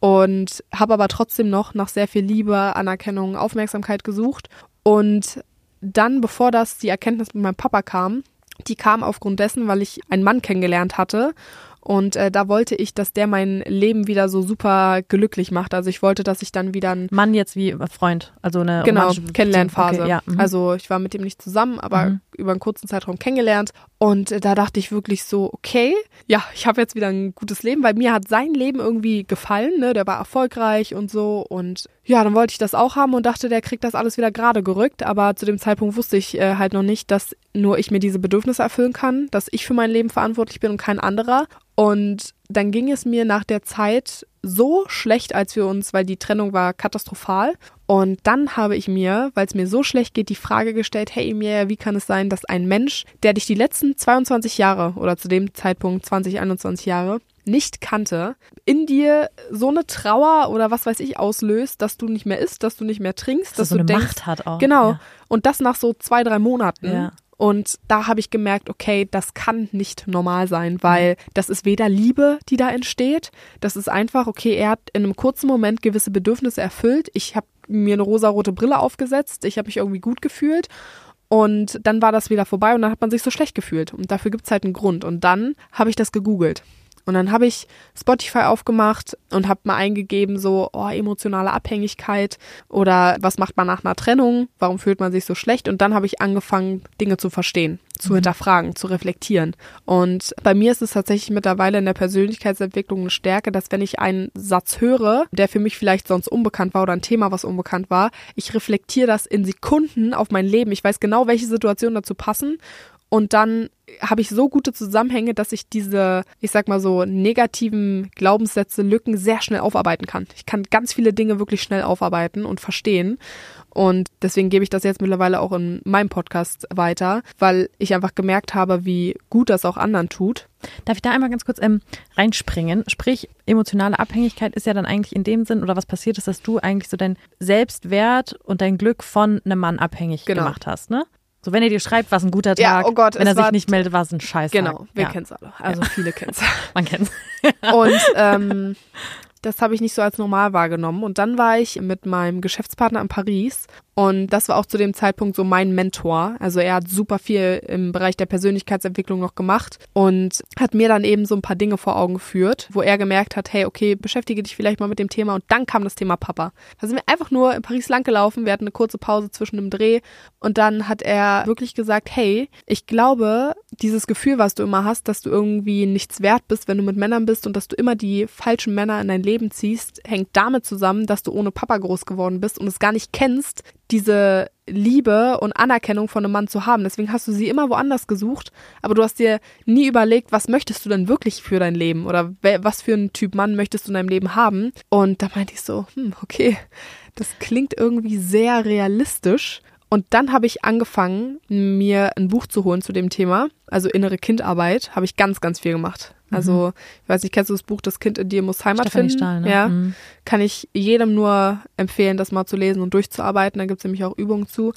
Und habe aber trotzdem noch nach sehr viel Liebe, Anerkennung, Aufmerksamkeit gesucht. Und dann, bevor das die Erkenntnis mit meinem Papa kam, die kam aufgrund dessen, weil ich einen Mann kennengelernt hatte und äh, da wollte ich, dass der mein Leben wieder so super glücklich macht. Also ich wollte, dass ich dann wieder ein Mann jetzt wie Freund, also eine genau Kennenlernphase. Okay, ja, mhm. Also ich war mit dem nicht zusammen, aber mhm. über einen kurzen Zeitraum kennengelernt. Und äh, da dachte ich wirklich so, okay, ja, ich habe jetzt wieder ein gutes Leben, weil mir hat sein Leben irgendwie gefallen. Ne? Der war erfolgreich und so. Und ja, dann wollte ich das auch haben und dachte, der kriegt das alles wieder gerade gerückt. Aber zu dem Zeitpunkt wusste ich äh, halt noch nicht, dass nur ich mir diese Bedürfnisse erfüllen kann, dass ich für mein Leben verantwortlich bin und kein anderer. Und dann ging es mir nach der Zeit so schlecht, als wir uns, weil die Trennung war katastrophal. Und dann habe ich mir, weil es mir so schlecht geht, die Frage gestellt, hey Emilia, wie kann es sein, dass ein Mensch, der dich die letzten 22 Jahre oder zu dem Zeitpunkt 20, 21 Jahre nicht kannte, in dir so eine Trauer oder was weiß ich auslöst, dass du nicht mehr isst, dass du nicht mehr trinkst, dass, dass so du eine denkst, Macht hat auch. Genau. Ja. Und das nach so zwei, drei Monaten. Ja. Und da habe ich gemerkt, okay, das kann nicht normal sein, weil das ist weder Liebe, die da entsteht, das ist einfach, okay, er hat in einem kurzen Moment gewisse Bedürfnisse erfüllt. Ich habe mir eine rosarote Brille aufgesetzt, ich habe mich irgendwie gut gefühlt und dann war das wieder vorbei und dann hat man sich so schlecht gefühlt. Und dafür gibt es halt einen Grund. Und dann habe ich das gegoogelt. Und dann habe ich Spotify aufgemacht und habe mal eingegeben, so, oh, emotionale Abhängigkeit oder was macht man nach einer Trennung? Warum fühlt man sich so schlecht? Und dann habe ich angefangen, Dinge zu verstehen, zu mhm. hinterfragen, zu reflektieren. Und bei mir ist es tatsächlich mittlerweile in der Persönlichkeitsentwicklung eine Stärke, dass wenn ich einen Satz höre, der für mich vielleicht sonst unbekannt war oder ein Thema, was unbekannt war, ich reflektiere das in Sekunden auf mein Leben. Ich weiß genau, welche Situationen dazu passen und dann habe ich so gute Zusammenhänge, dass ich diese, ich sag mal so, negativen Glaubenssätze, Lücken sehr schnell aufarbeiten kann. Ich kann ganz viele Dinge wirklich schnell aufarbeiten und verstehen. Und deswegen gebe ich das jetzt mittlerweile auch in meinem Podcast weiter, weil ich einfach gemerkt habe, wie gut das auch anderen tut. Darf ich da einmal ganz kurz ähm, reinspringen? Sprich, emotionale Abhängigkeit ist ja dann eigentlich in dem Sinn, oder was passiert ist, dass du eigentlich so dein Selbstwert und dein Glück von einem Mann abhängig genau. gemacht hast, ne? So, wenn er dir schreibt, was ein guter Tag, ja, oh Gott, wenn er sich nicht meldet, war es ein Scheiß. Genau, wir ja. kennen es alle. Also ja. viele kennen es. Man kennt es. Und ähm, das habe ich nicht so als normal wahrgenommen. Und dann war ich mit meinem Geschäftspartner in Paris und das war auch zu dem Zeitpunkt so mein Mentor. Also er hat super viel im Bereich der Persönlichkeitsentwicklung noch gemacht und hat mir dann eben so ein paar Dinge vor Augen geführt, wo er gemerkt hat, hey, okay, beschäftige dich vielleicht mal mit dem Thema. Und dann kam das Thema Papa. Da sind wir einfach nur in Paris lang gelaufen. Wir hatten eine kurze Pause zwischen dem Dreh und dann hat er wirklich gesagt, hey, ich glaube, dieses Gefühl, was du immer hast, dass du irgendwie nichts wert bist, wenn du mit Männern bist und dass du immer die falschen Männer in dein Leben ziehst, hängt damit zusammen, dass du ohne Papa groß geworden bist und es gar nicht kennst, diese Liebe und Anerkennung von einem Mann zu haben. Deswegen hast du sie immer woanders gesucht, aber du hast dir nie überlegt, was möchtest du denn wirklich für dein Leben oder was für einen Typ Mann möchtest du in deinem Leben haben. Und da meinte ich so, hm, okay, das klingt irgendwie sehr realistisch. Und dann habe ich angefangen, mir ein Buch zu holen zu dem Thema. Also innere Kindarbeit habe ich ganz, ganz viel gemacht. Also, mhm. ich weiß nicht, kennst du das Buch Das Kind in dir muss Heimat Stefanie finden? Stahl, ne? Ja. Mhm. Kann ich jedem nur empfehlen, das mal zu lesen und durchzuarbeiten. Da gibt es nämlich auch Übungen zu.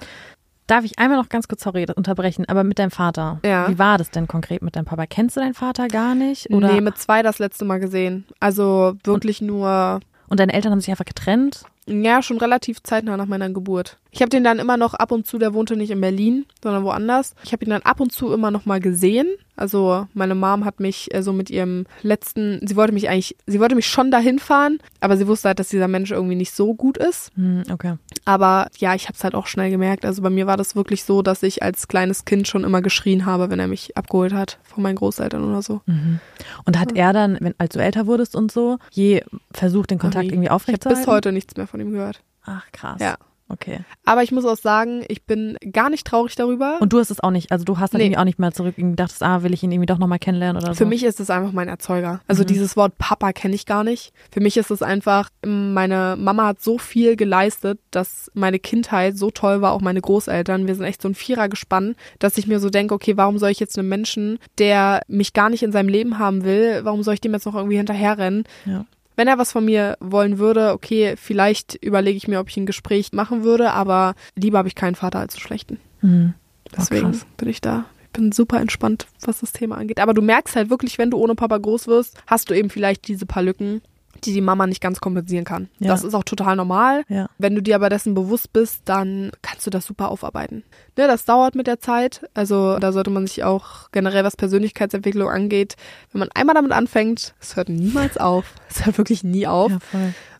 Darf ich einmal noch ganz kurz, sorry, unterbrechen, aber mit deinem Vater. Ja. Wie war das denn konkret mit deinem Papa? Kennst du deinen Vater gar nicht? Oder? Nee, mit zwei das letzte Mal gesehen. Also wirklich und, nur. Und deine Eltern haben sich einfach getrennt? Ja, schon relativ zeitnah nach meiner Geburt. Ich habe den dann immer noch ab und zu, der wohnte nicht in Berlin, sondern woanders. Ich habe ihn dann ab und zu immer noch mal gesehen. Also meine Mom hat mich äh, so mit ihrem letzten, sie wollte mich eigentlich, sie wollte mich schon dahin fahren, aber sie wusste halt, dass dieser Mensch irgendwie nicht so gut ist. Hm, okay. Aber ja, ich habe es halt auch schnell gemerkt. Also bei mir war das wirklich so, dass ich als kleines Kind schon immer geschrien habe, wenn er mich abgeholt hat von meinen Großeltern oder so. Mhm. Und hat ja. er dann, wenn als du älter wurdest und so, je versucht den Kontakt irgendwie aufrechtzuerhalten? Ich habe bis heute nichts mehr von ihm gehört. Ach krass. Ja. Okay. Aber ich muss auch sagen, ich bin gar nicht traurig darüber. Und du hast es auch nicht, also du hast dann nee. irgendwie auch nicht mehr zurück gedacht, ah, will ich ihn irgendwie doch nochmal kennenlernen oder so. Für mich ist es einfach mein Erzeuger. Also mhm. dieses Wort Papa kenne ich gar nicht. Für mich ist es einfach, meine Mama hat so viel geleistet, dass meine Kindheit so toll war, auch meine Großeltern. Wir sind echt so ein Vierer gespannt, dass ich mir so denke, okay, warum soll ich jetzt einen Menschen, der mich gar nicht in seinem Leben haben will, warum soll ich dem jetzt noch irgendwie hinterherrennen? Ja. Wenn er was von mir wollen würde, okay, vielleicht überlege ich mir, ob ich ein Gespräch machen würde, aber lieber habe ich keinen Vater als einen schlechten. Mhm. Deswegen oh, bin ich da. Ich bin super entspannt, was das Thema angeht. Aber du merkst halt wirklich, wenn du ohne Papa groß wirst, hast du eben vielleicht diese paar Lücken die die Mama nicht ganz kompensieren kann. Ja. Das ist auch total normal. Ja. Wenn du dir aber dessen bewusst bist, dann kannst du das super aufarbeiten. Ne, das dauert mit der Zeit. Also da sollte man sich auch generell, was Persönlichkeitsentwicklung angeht, wenn man einmal damit anfängt, es hört niemals auf. Es hört wirklich nie auf. Ja.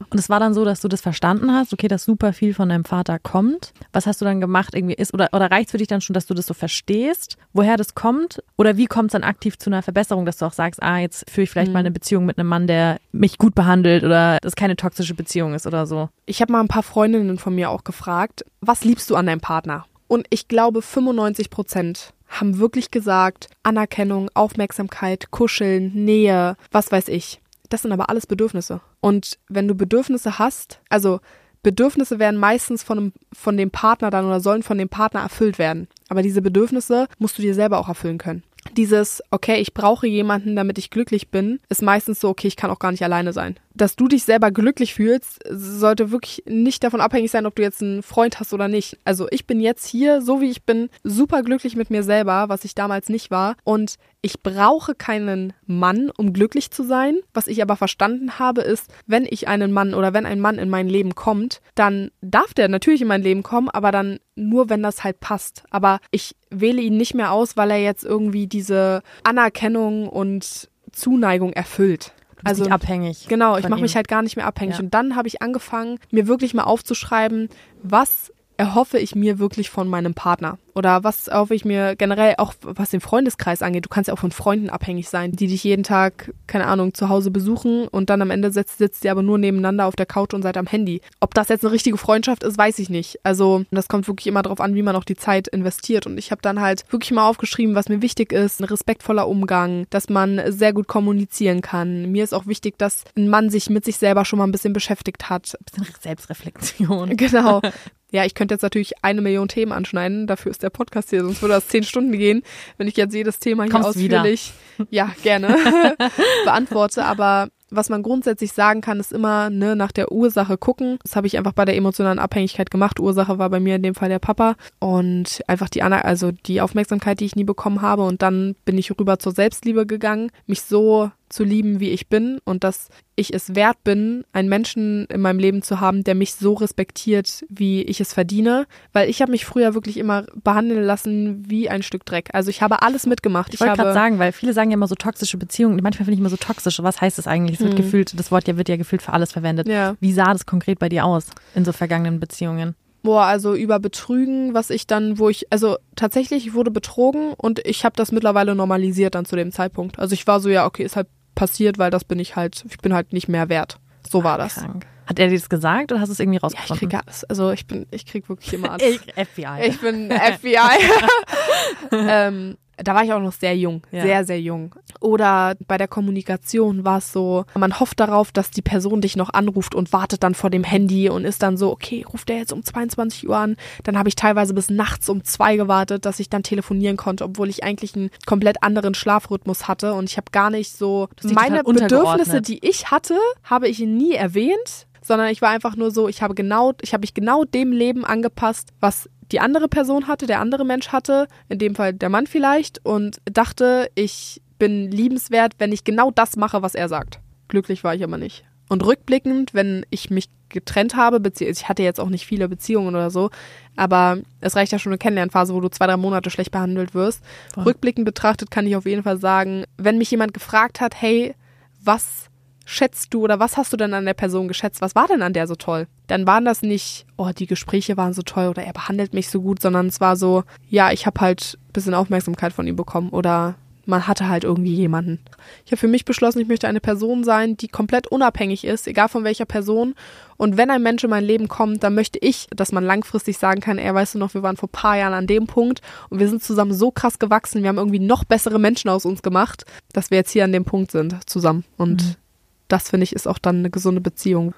Und es war dann so, dass du das verstanden hast, okay, dass super viel von deinem Vater kommt. Was hast du dann gemacht? Irgendwie ist oder oder reicht für dich dann schon, dass du das so verstehst, woher das kommt? Oder wie kommt es dann aktiv zu einer Verbesserung, dass du auch sagst, ah, jetzt führe ich vielleicht mhm. mal eine Beziehung mit einem Mann, der mich gut behandelt oder das keine toxische Beziehung ist oder so? Ich habe mal ein paar Freundinnen von mir auch gefragt, was liebst du an deinem Partner? Und ich glaube, 95 Prozent haben wirklich gesagt, Anerkennung, Aufmerksamkeit, Kuscheln, Nähe, was weiß ich. Das sind aber alles Bedürfnisse. Und wenn du Bedürfnisse hast, also Bedürfnisse werden meistens von, einem, von dem Partner dann oder sollen von dem Partner erfüllt werden. Aber diese Bedürfnisse musst du dir selber auch erfüllen können. Dieses, okay, ich brauche jemanden, damit ich glücklich bin, ist meistens so, okay, ich kann auch gar nicht alleine sein dass du dich selber glücklich fühlst, sollte wirklich nicht davon abhängig sein, ob du jetzt einen Freund hast oder nicht. Also ich bin jetzt hier, so wie ich bin, super glücklich mit mir selber, was ich damals nicht war. Und ich brauche keinen Mann, um glücklich zu sein. Was ich aber verstanden habe, ist, wenn ich einen Mann oder wenn ein Mann in mein Leben kommt, dann darf der natürlich in mein Leben kommen, aber dann nur, wenn das halt passt. Aber ich wähle ihn nicht mehr aus, weil er jetzt irgendwie diese Anerkennung und Zuneigung erfüllt also nicht abhängig. Genau, ich mache mich halt gar nicht mehr abhängig. Ja. Und dann habe ich angefangen, mir wirklich mal aufzuschreiben, was erhoffe ich mir wirklich von meinem Partner? Oder was erhoffe ich mir generell auch, was den Freundeskreis angeht? Du kannst ja auch von Freunden abhängig sein, die dich jeden Tag, keine Ahnung, zu Hause besuchen und dann am Ende sitzt, sitzt ihr aber nur nebeneinander auf der Couch und seid am Handy. Ob das jetzt eine richtige Freundschaft ist, weiß ich nicht. Also das kommt wirklich immer darauf an, wie man auch die Zeit investiert. Und ich habe dann halt wirklich mal aufgeschrieben, was mir wichtig ist. Ein respektvoller Umgang, dass man sehr gut kommunizieren kann. Mir ist auch wichtig, dass ein Mann sich mit sich selber schon mal ein bisschen beschäftigt hat. Ein bisschen Selbstreflexion. Genau. Ja, ich könnte jetzt natürlich eine Million Themen anschneiden. Dafür ist der Podcast hier, sonst würde das zehn Stunden gehen, wenn ich jetzt jedes Thema hier Kommst ausführlich, wieder. ja, gerne beantworte. Aber was man grundsätzlich sagen kann, ist immer ne, nach der Ursache gucken. Das habe ich einfach bei der emotionalen Abhängigkeit gemacht. Ursache war bei mir in dem Fall der Papa und einfach die also die Aufmerksamkeit, die ich nie bekommen habe. Und dann bin ich rüber zur Selbstliebe gegangen, mich so zu lieben, wie ich bin und dass ich es wert bin, einen Menschen in meinem Leben zu haben, der mich so respektiert, wie ich es verdiene, weil ich habe mich früher wirklich immer behandeln lassen wie ein Stück Dreck. Also ich habe alles mitgemacht. Ich wollte gerade sagen, weil viele sagen ja immer so toxische Beziehungen, manchmal finde ich immer so toxisch. Was heißt das eigentlich? Es wird hm. gefühlt, das Wort ja wird ja gefühlt für alles verwendet. Ja. Wie sah das konkret bei dir aus in so vergangenen Beziehungen? Boah, also über Betrügen, was ich dann, wo ich, also tatsächlich, ich wurde betrogen und ich habe das mittlerweile normalisiert dann zu dem Zeitpunkt. Also ich war so, ja, okay, ist halt passiert, weil das bin ich halt, ich bin halt nicht mehr wert. So war das. Krank. Hat er dir das gesagt oder hast du es irgendwie rausgefunden? Ja, ich krieg alles. Also ich bin, ich krieg wirklich immer alles. ich, FBI. Ich bin FBI. ähm, da war ich auch noch sehr jung, ja. sehr, sehr jung. Oder bei der Kommunikation war es so, man hofft darauf, dass die Person dich noch anruft und wartet dann vor dem Handy und ist dann so, okay, ruft der jetzt um 22 Uhr an. Dann habe ich teilweise bis nachts um zwei gewartet, dass ich dann telefonieren konnte, obwohl ich eigentlich einen komplett anderen Schlafrhythmus hatte und ich habe gar nicht so meine Bedürfnisse, die ich hatte, habe ich nie erwähnt sondern ich war einfach nur so, ich habe genau, ich habe mich genau dem Leben angepasst, was die andere Person hatte, der andere Mensch hatte, in dem Fall der Mann vielleicht, und dachte, ich bin liebenswert, wenn ich genau das mache, was er sagt. Glücklich war ich aber nicht. Und rückblickend, wenn ich mich getrennt habe, beziehungsweise ich hatte jetzt auch nicht viele Beziehungen oder so, aber es reicht ja schon eine Kennenlernphase, wo du zwei, drei Monate schlecht behandelt wirst. Voll. Rückblickend betrachtet kann ich auf jeden Fall sagen, wenn mich jemand gefragt hat, hey, was schätzt du oder was hast du denn an der Person geschätzt? Was war denn an der so toll? Dann waren das nicht, oh, die Gespräche waren so toll oder er behandelt mich so gut, sondern es war so, ja, ich habe halt ein bisschen Aufmerksamkeit von ihm bekommen oder man hatte halt irgendwie jemanden. Ich habe für mich beschlossen, ich möchte eine Person sein, die komplett unabhängig ist, egal von welcher Person. Und wenn ein Mensch in mein Leben kommt, dann möchte ich, dass man langfristig sagen kann, er weißt du noch, wir waren vor paar Jahren an dem Punkt und wir sind zusammen so krass gewachsen, wir haben irgendwie noch bessere Menschen aus uns gemacht, dass wir jetzt hier an dem Punkt sind, zusammen. Und mhm das finde ich ist auch dann eine gesunde Beziehung.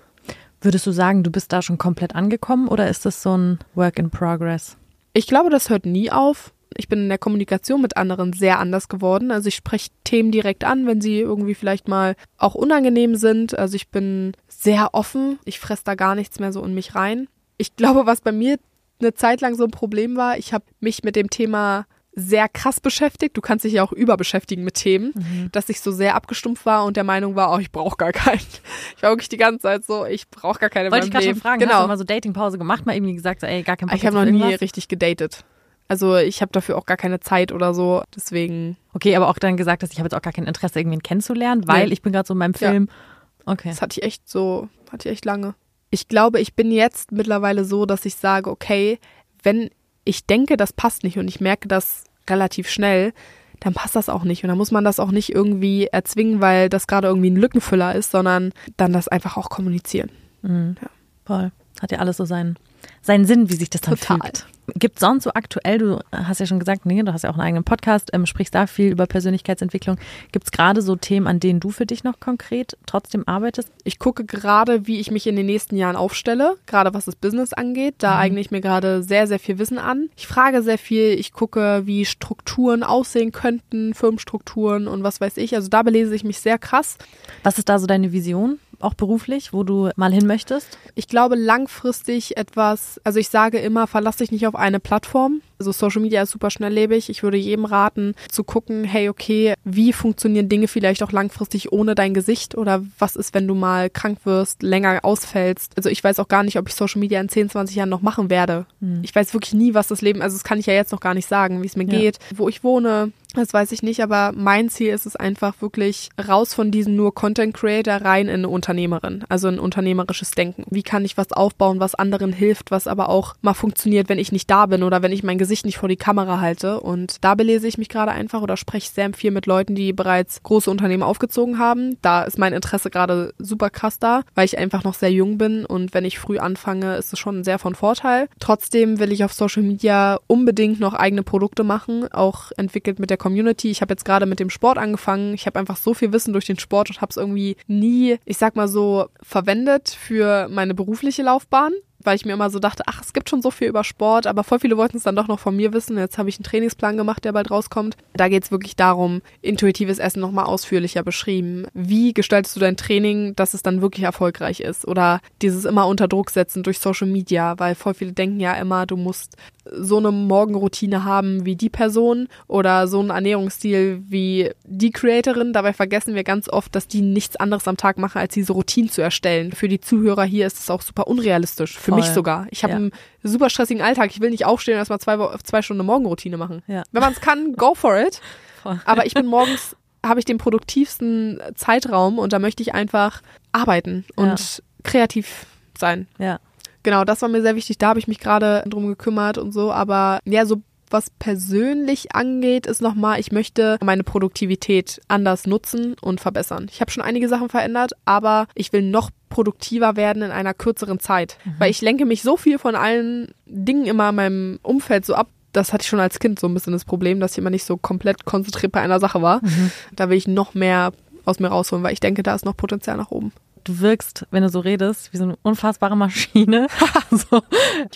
Würdest du sagen, du bist da schon komplett angekommen oder ist das so ein Work in Progress? Ich glaube, das hört nie auf. Ich bin in der Kommunikation mit anderen sehr anders geworden. Also ich spreche Themen direkt an, wenn sie irgendwie vielleicht mal auch unangenehm sind. Also ich bin sehr offen. Ich fresse da gar nichts mehr so in mich rein. Ich glaube, was bei mir eine Zeit lang so ein Problem war, ich habe mich mit dem Thema sehr krass beschäftigt. Du kannst dich ja auch überbeschäftigen mit Themen, mhm. dass ich so sehr abgestumpft war und der Meinung war, oh, ich brauche gar keinen. Ich war wirklich die ganze Zeit so, ich brauche gar keine Wollte ich gerade schon fragen, genau. hast du mal so Datingpause gemacht, mal irgendwie gesagt, so, ey, gar kein Bock Ich habe noch nie richtig gedatet. Also ich habe dafür auch gar keine Zeit oder so, deswegen. Okay, aber auch dann gesagt, dass ich habe jetzt auch gar kein Interesse, irgendwen kennenzulernen, weil nee. ich bin gerade so in meinem Film. Ja. Okay. Das hatte ich echt so, hatte ich echt lange. Ich glaube, ich bin jetzt mittlerweile so, dass ich sage, okay, wenn ich denke, das passt nicht und ich merke das relativ schnell, dann passt das auch nicht. Und dann muss man das auch nicht irgendwie erzwingen, weil das gerade irgendwie ein Lückenfüller ist, sondern dann das einfach auch kommunizieren. Mhm. Ja. Voll. Hat ja alles so seinen, seinen Sinn, wie sich das dann Total. fügt. Gibt sonst so aktuell, du hast ja schon gesagt, nee, du hast ja auch einen eigenen Podcast, ähm, sprichst da viel über Persönlichkeitsentwicklung. Gibt es gerade so Themen, an denen du für dich noch konkret trotzdem arbeitest? Ich gucke gerade, wie ich mich in den nächsten Jahren aufstelle, gerade was das Business angeht. Da mhm. eigne ich mir gerade sehr, sehr viel Wissen an. Ich frage sehr viel, ich gucke, wie Strukturen aussehen könnten, Firmenstrukturen und was weiß ich. Also da belese ich mich sehr krass. Was ist da so deine Vision? Auch beruflich, wo du mal hin möchtest? Ich glaube langfristig etwas, also ich sage immer, verlass dich nicht auf eine Plattform. Also Social Media ist super schnelllebig. Ich würde jedem raten, zu gucken, hey, okay, wie funktionieren Dinge vielleicht auch langfristig ohne dein Gesicht? Oder was ist, wenn du mal krank wirst, länger ausfällst? Also ich weiß auch gar nicht, ob ich Social Media in 10, 20 Jahren noch machen werde. Hm. Ich weiß wirklich nie, was das Leben, also das kann ich ja jetzt noch gar nicht sagen, wie es mir ja. geht, wo ich wohne, das weiß ich nicht, aber mein Ziel ist es einfach wirklich raus von diesem nur Content Creator rein in eine Unternehmerin, also ein unternehmerisches Denken. Wie kann ich was aufbauen, was anderen hilft, was aber auch mal funktioniert, wenn ich nicht da bin oder wenn ich mein Gesicht nicht vor die Kamera halte. Und da belese ich mich gerade einfach oder spreche sehr viel mit Leuten, die bereits große Unternehmen aufgezogen haben. Da ist mein Interesse gerade super krass da, weil ich einfach noch sehr jung bin und wenn ich früh anfange, ist es schon sehr von Vorteil. Trotzdem will ich auf Social Media unbedingt noch eigene Produkte machen, auch entwickelt mit der Community. Ich habe jetzt gerade mit dem Sport angefangen. Ich habe einfach so viel Wissen durch den Sport und habe es irgendwie nie, ich sag mal so, verwendet für meine berufliche Laufbahn weil ich mir immer so dachte, ach, es gibt schon so viel über Sport, aber voll viele wollten es dann doch noch von mir wissen. Jetzt habe ich einen Trainingsplan gemacht, der bald rauskommt. Da geht es wirklich darum, intuitives Essen nochmal ausführlicher beschrieben. Wie gestaltest du dein Training, dass es dann wirklich erfolgreich ist? Oder dieses immer unter Druck setzen durch Social Media, weil voll viele denken ja immer, du musst so eine Morgenroutine haben wie die Person oder so einen Ernährungsstil wie die Creatorin. Dabei vergessen wir ganz oft, dass die nichts anderes am Tag machen, als diese Routinen zu erstellen. Für die Zuhörer hier ist es auch super unrealistisch. Für Voll. mich sogar. Ich habe ja. einen super stressigen Alltag. Ich will nicht aufstehen und erstmal zwei, zwei Stunden Morgenroutine machen. Ja. Wenn man es kann, go for it. Voll. Aber ich bin morgens, habe ich den produktivsten Zeitraum und da möchte ich einfach arbeiten und kreativ sein. Ja. Genau, das war mir sehr wichtig. Da habe ich mich gerade drum gekümmert und so. Aber ja, so was persönlich angeht, ist nochmal, ich möchte meine Produktivität anders nutzen und verbessern. Ich habe schon einige Sachen verändert, aber ich will noch produktiver werden in einer kürzeren Zeit. Mhm. Weil ich lenke mich so viel von allen Dingen immer in meinem Umfeld so ab. Das hatte ich schon als Kind so ein bisschen das Problem, dass ich immer nicht so komplett konzentriert bei einer Sache war. Mhm. Da will ich noch mehr aus mir rausholen, weil ich denke, da ist noch Potenzial nach oben du wirkst, wenn du so redest, wie so eine unfassbare Maschine. also,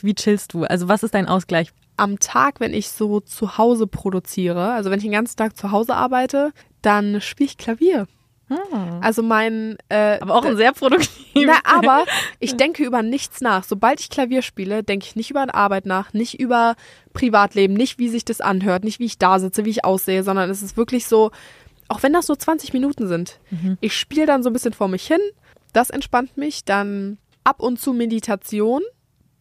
wie chillst du? Also, was ist dein Ausgleich? am Tag, wenn ich so zu Hause produziere, also wenn ich den ganzen Tag zu Hause arbeite, dann spiele ich Klavier. Hm. Also mein äh, Aber auch ein sehr produktiv. Na, aber ich denke über nichts nach. Sobald ich Klavier spiele, denke ich nicht über Arbeit nach, nicht über Privatleben, nicht wie sich das anhört, nicht wie ich da sitze, wie ich aussehe, sondern es ist wirklich so, auch wenn das so 20 Minuten sind, mhm. ich spiele dann so ein bisschen vor mich hin, das entspannt mich, dann ab und zu Meditation,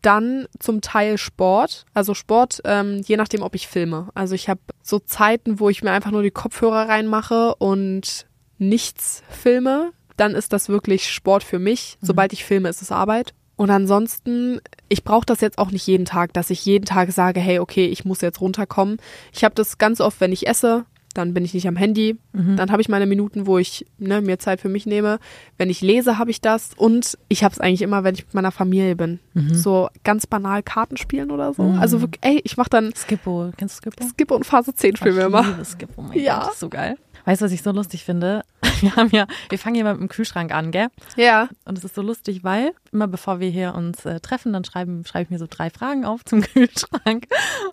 dann zum Teil Sport. Also Sport, ähm, je nachdem, ob ich filme. Also ich habe so Zeiten, wo ich mir einfach nur die Kopfhörer reinmache und nichts filme. Dann ist das wirklich Sport für mich. Mhm. Sobald ich filme, ist es Arbeit. Und ansonsten, ich brauche das jetzt auch nicht jeden Tag, dass ich jeden Tag sage, hey, okay, ich muss jetzt runterkommen. Ich habe das ganz oft, wenn ich esse, dann bin ich nicht am Handy, mhm. dann habe ich meine Minuten, wo ich ne, mir Zeit für mich nehme. Wenn ich lese, habe ich das und ich habe es eigentlich immer, wenn ich mit meiner Familie bin. Mhm. So ganz banal Karten spielen oder so. Mhm. Also wirklich, ey, ich mache dann Skippo, kennst du Skippo? Skippo und Phase 10 spielen wir immer. Skippo, oh mein ja. Gott, das ist so geil. Weißt du, was ich so lustig finde? Wir haben ja, wir fangen hier mal mit dem Kühlschrank an, gell? Ja. Und es ist so lustig, weil immer bevor wir hier uns äh, treffen, dann schreiben, schreibe ich mir so drei Fragen auf zum Kühlschrank.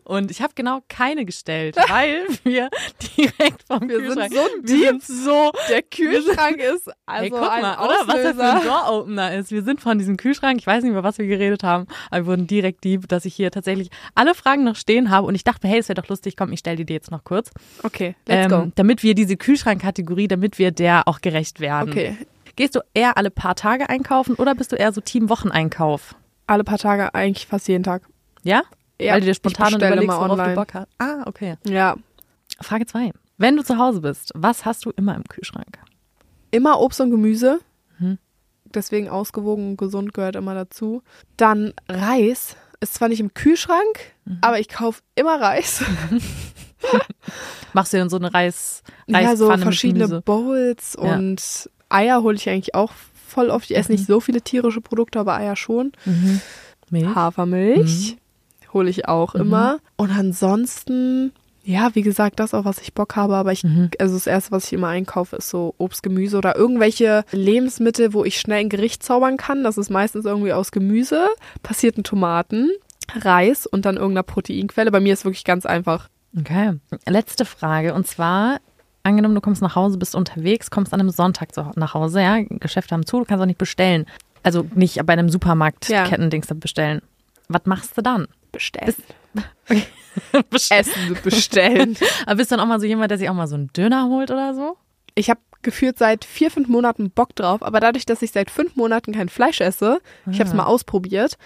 Und ich habe genau keine gestellt, weil wir direkt vom wir Kühlschrank. Sind so deep. so. Der Kühlschrank ist also hey, guck ein mal, oder? Was das für ein Door-Opener ist. Wir sind von diesem Kühlschrank, ich weiß nicht, über was wir geredet haben, aber wir wurden direkt deep, dass ich hier tatsächlich alle Fragen noch stehen habe. Und ich dachte, hey, es wäre doch lustig, komm, ich stelle die dir jetzt noch kurz. Okay, let's ähm, go. Damit wir diese Kühlschrankkategorie, damit wir der auch gerecht werden. Okay. Gehst du eher alle paar Tage einkaufen oder bist du eher so Team Wocheneinkauf? Alle paar Tage, eigentlich fast jeden Tag. Ja? Ja. Weil du dir spontan überlegst, worauf online. du Bock hast. Ah, okay. Ja. Frage zwei. Wenn du zu Hause bist, was hast du immer im Kühlschrank? Immer Obst und Gemüse. Hm. Deswegen ausgewogen und gesund gehört immer dazu. Dann Reis. Ist zwar nicht im Kühlschrank, mhm. aber ich kaufe immer Reis. Machst du denn so eine Reis, Reispfanne Ja, so verschiedene Bowls und Eier hole ich eigentlich auch voll oft. Ich esse nicht mhm. so viele tierische Produkte, aber Eier schon. Mhm. Milch. Hafermilch mhm. hole ich auch mhm. immer. Und ansonsten, ja, wie gesagt, das auch, was ich Bock habe. Aber ich, mhm. also das Erste, was ich immer einkaufe, ist so Obst, Gemüse oder irgendwelche Lebensmittel, wo ich schnell ein Gericht zaubern kann. Das ist meistens irgendwie aus Gemüse, passierten Tomaten, Reis und dann irgendeiner Proteinquelle. Bei mir ist wirklich ganz einfach. Okay. Letzte Frage. Und zwar, angenommen, du kommst nach Hause, bist unterwegs, kommst an einem Sonntag nach Hause, ja, Geschäfte haben zu, du kannst auch nicht bestellen. Also nicht bei einem Supermarkt-Kettendings ja. bestellen. Was machst du dann? Bestellen. Okay. Essen bestellen. Aber bist du dann auch mal so jemand, der sich auch mal so einen Döner holt oder so? Ich habe gefühlt seit vier, fünf Monaten Bock drauf, aber dadurch, dass ich seit fünf Monaten kein Fleisch esse, ah. ich habe es mal ausprobiert,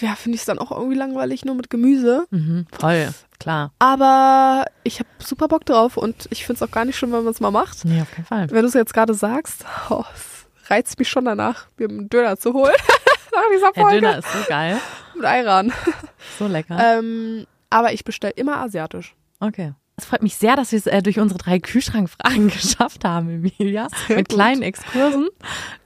ja, finde ich es dann auch irgendwie langweilig, nur mit Gemüse. Mhm, voll, klar. Aber ich habe super Bock drauf und ich finde es auch gar nicht schlimm, wenn man es mal macht. Nee, auf keinen Fall. Wenn du es jetzt gerade sagst, oh, reizt mich schon danach, mir einen Döner zu holen. Nach dieser Folge. Der Döner ist so geil. Mit Ayran. So lecker. Ähm, aber ich bestelle immer asiatisch. Okay. Es freut mich sehr, dass wir es äh, durch unsere drei Kühlschrankfragen geschafft haben, Emilia. Sehr mit gut. kleinen Exkursen.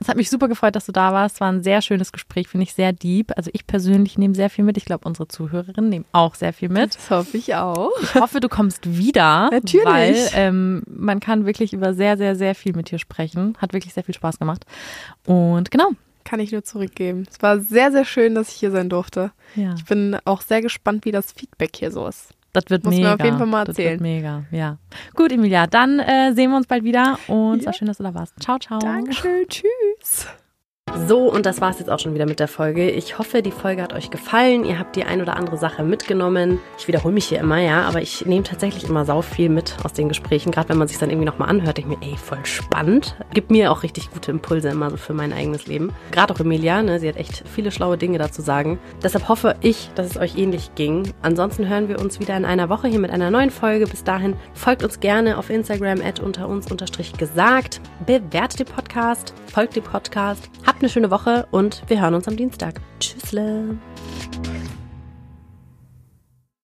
Es hat mich super gefreut, dass du da warst. Es war ein sehr schönes Gespräch, finde ich sehr deep. Also ich persönlich nehme sehr viel mit. Ich glaube, unsere Zuhörerinnen nehmen auch sehr viel mit. Das hoffe ich auch. Ich hoffe, du kommst wieder. Natürlich. Weil ähm, man kann wirklich über sehr, sehr, sehr viel mit dir sprechen. Hat wirklich sehr viel Spaß gemacht. Und genau, Kann ich nur zurückgeben. Es war sehr, sehr schön, dass ich hier sein durfte. Ja. Ich bin auch sehr gespannt, wie das Feedback hier so ist. Das wird Muss mega. mir auf jeden Fall mal erzählen. Das wird mega, ja. Gut, Emilia, dann äh, sehen wir uns bald wieder und es Ja. war schön, dass du da warst. Ciao, ciao. Dankeschön, tschüss. So, und das war's jetzt auch schon wieder mit der Folge. Ich hoffe, die Folge hat euch gefallen. Ihr habt die ein oder andere Sache mitgenommen. Ich wiederhole mich hier immer, ja, aber ich nehme tatsächlich immer sau viel mit aus den Gesprächen. Gerade wenn man sich dann irgendwie nochmal anhört, denke ich mir, ey, voll spannend. Gibt mir auch richtig gute Impulse immer so für mein eigenes Leben. Gerade auch Emilia, ne, sie hat echt viele schlaue Dinge dazu sagen. Deshalb hoffe ich, dass es euch ähnlich ging. Ansonsten hören wir uns wieder in einer Woche hier mit einer neuen Folge. Bis dahin folgt uns gerne auf Instagram at unter uns unterstrich gesagt. Bewertet den Podcast, folgt dem Podcast. Eine schöne Woche und wir hören uns am Dienstag. Tschüssle!